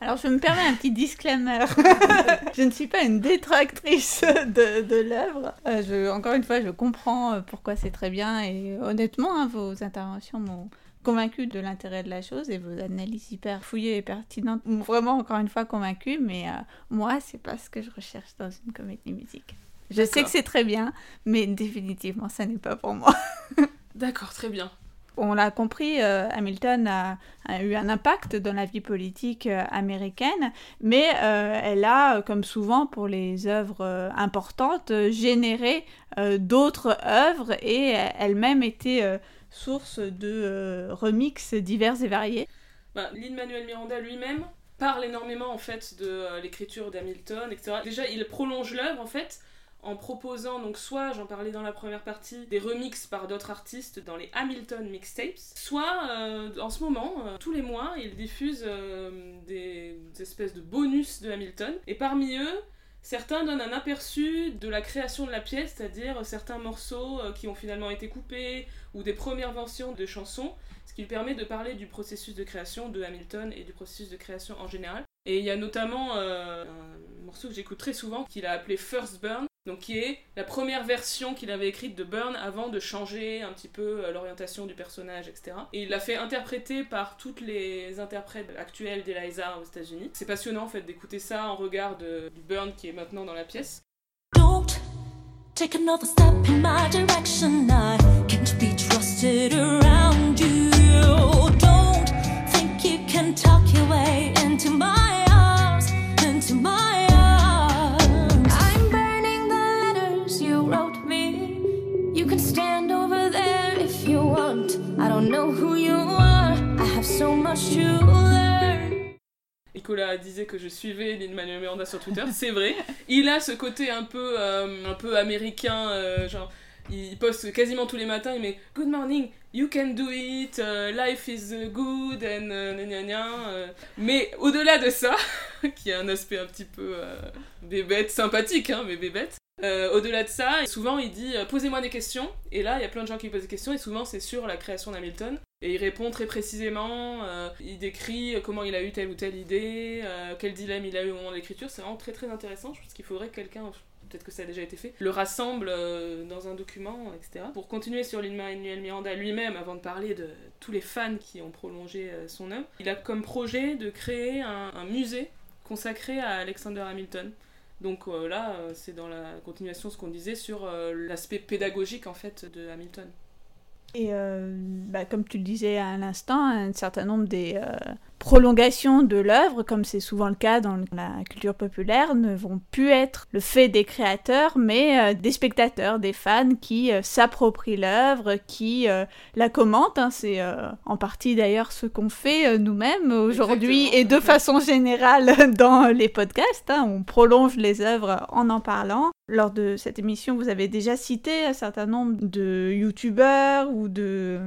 Alors je me permets un petit disclaimer. <laughs> je ne suis pas une détractrice de, de l'œuvre. Euh, encore une fois, je comprends euh, pourquoi c'est très bien et honnêtement, hein, vos interventions m'ont convaincu de l'intérêt de la chose et vos analyses hyper fouillées et pertinentes m'ont vraiment encore une fois convaincu, mais euh, moi, c'est pas ce que je recherche dans une comédie musique. Je sais que c'est très bien, mais définitivement, ça n'est pas pour moi. <laughs> D'accord, très bien. On l'a compris, euh, Hamilton a, eu un impact dans la vie politique euh, américaine, mais elle a, comme souvent pour les œuvres importantes, généré d'autres œuvres et elle-même était source de euh, remix divers et variés. Bah, Lin-Manuel Miranda lui-même parle énormément en fait de euh, l'écriture d'Hamilton, etc. Déjà, il prolonge l'œuvre en fait en proposant donc soit, j'en parlais dans la première partie, des remixes par d'autres artistes dans les Hamilton mixtapes, soit euh, en ce moment, tous les mois, il diffuse des, espèces de bonus de Hamilton, et parmi eux, Certains donnent un aperçu de la création de la pièce, c'est-à-dire certains morceaux euh, qui ont finalement été coupés ou des premières versions de chansons, ce qui permet de parler du processus de création de Hamilton et du processus de création en général. Et il y a notamment euh, un morceau que j'écoute très souvent qu'il a appelé First Burn. Donc qui est la première version qu'il avait écrite de Burn avant de changer un petit peu euh, l'orientation du personnage, etc. Et il l'a fait interpréter par toutes les interprètes actuelles d'Eliza aux États-Unis. C'est passionnant en fait d'écouter ça en regard de, du Burn qui est maintenant dans la pièce. Don't take another step in my direction. I can't be trusted around Nicolas disait que je suivais Lin-Manuel Miranda sur Twitter, <laughs> c'est vrai. Il a ce côté un peu, euh, un peu américain, euh, genre il poste quasiment tous les matins, il met Good morning, you can do it, uh, life is good, and uh, Mais au-delà de ça, <laughs> qui a un aspect un petit peu euh, bébête, sympathique, hein, mais bébête, euh, au-delà de ça, souvent il dit euh, posez-moi des questions, et là il y a plein de gens qui posent des questions, et souvent c'est sur la création d'Hamilton. Et il répond très précisément, euh, il décrit comment il a eu telle ou telle idée, quel dilemme il a eu au moment de l'écriture, c'est vraiment très très intéressant, je pense qu'il faudrait que quelqu'un peut-être que ça a déjà été fait, le rassemble dans un document, etc. Pour continuer sur Lin-Manuel Miranda lui-même, avant de parler de tous les fans qui ont prolongé son œuvre, il a comme projet de créer un musée consacré à Alexander Hamilton. Donc euh, là, euh, c'est dans la continuation de ce qu'on disait sur euh, l'aspect pédagogique en fait de Hamilton. Et bah, comme tu le disais à l'instant, un certain nombre des prolongations de l'œuvre, comme c'est souvent le cas dans la culture populaire, ne vont plus être le fait des créateurs, mais euh, des spectateurs, des fans qui euh, s'approprient l'œuvre, qui euh, la commentent. Hein. c'est en partie d'ailleurs ce qu'on fait nous-mêmes aujourd'hui et de façon générale dans les podcasts. Hein. on prolonge les œuvres en en parlant. Lors de cette émission, vous avez déjà cité un certain nombre de youtubeurs ou de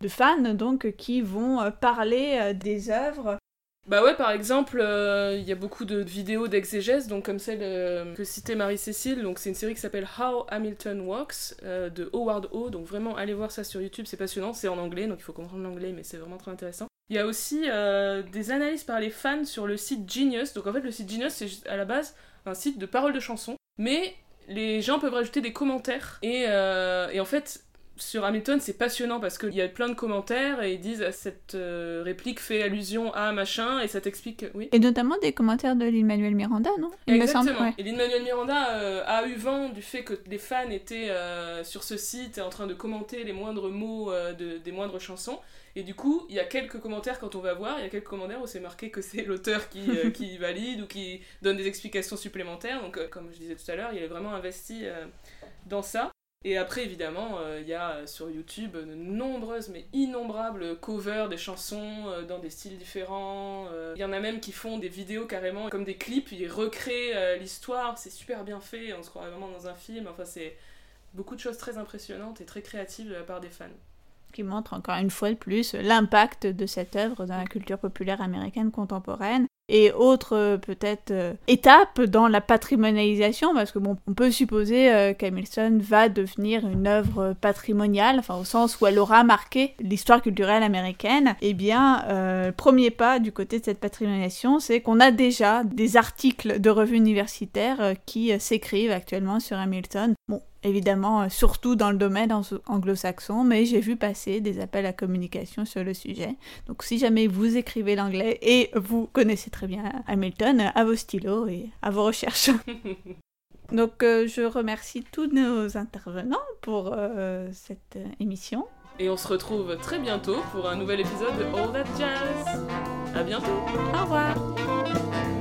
de fans donc qui vont euh, parler euh, des œuvres bah ouais, par exemple, euh, il y a beaucoup de vidéos d'exégèse, donc comme celle que citait Marie-Cécile, donc c'est une série qui s'appelle How Hamilton Walks de Howard O, donc vraiment allez voir ça sur YouTube, c'est passionnant, c'est en anglais, donc il faut comprendre l'anglais, mais c'est vraiment très intéressant. Il y a aussi des analyses par les fans sur le site Genius, donc en fait le site Genius c'est à la base un site de paroles de chansons, mais les gens peuvent rajouter des commentaires, et, et en fait sur Hamilton, c'est passionnant parce qu'il y a plein de commentaires et ils disent cette euh, réplique fait allusion à machin et ça t'explique. Oui. Et notamment des commentaires de Lin-Manuel Miranda, non? Exactement. Et Lin-Manuel Miranda euh, a eu vent du fait que des fans étaient euh, sur ce site en train de commenter les moindres mots de, des moindres chansons. Et du coup, il y a quelques commentaires quand on va voir, il y a quelques commentaires où c'est marqué que c'est l'auteur qui, <laughs> qui valide ou qui donne des explications supplémentaires. Donc, comme je disais tout à l'heure, il est vraiment investi dans ça. Et après, évidemment, euh, il y a sur YouTube de nombreuses, mais innombrables covers des chansons euh, dans des styles différents. Euh. Il y en a même qui font des vidéos carrément comme des clips, ils recréent l'histoire, c'est super bien fait, on se croirait vraiment dans un film. Enfin, c'est beaucoup de choses très impressionnantes et très créatives de la part des fans. Qui montre encore une fois de plus l'impact de cette œuvre dans la culture populaire américaine contemporaine et autres euh, peut-être euh, étapes dans la patrimonialisation parce que bon on peut supposer euh, qu'Hamilton va devenir une œuvre patrimoniale enfin au sens où elle aura marqué l'histoire culturelle américaine. Et eh bien le premier pas du côté de cette patrimonialisation c'est qu'on a déjà des articles de revues universitaires qui s'écrivent actuellement sur Hamilton évidemment euh, surtout dans le domaine anglo-saxon, mais j'ai vu passer des appels à communication sur le sujet. Donc si jamais vous écrivez l'anglais et vous connaissez très bien Hamilton, à vos stylos et à vos recherches. <laughs> Donc euh, je remercie tous nos intervenants pour euh, cette émission. Et on se retrouve très bientôt pour un nouvel épisode de All That Jazz. À bientôt. Au revoir.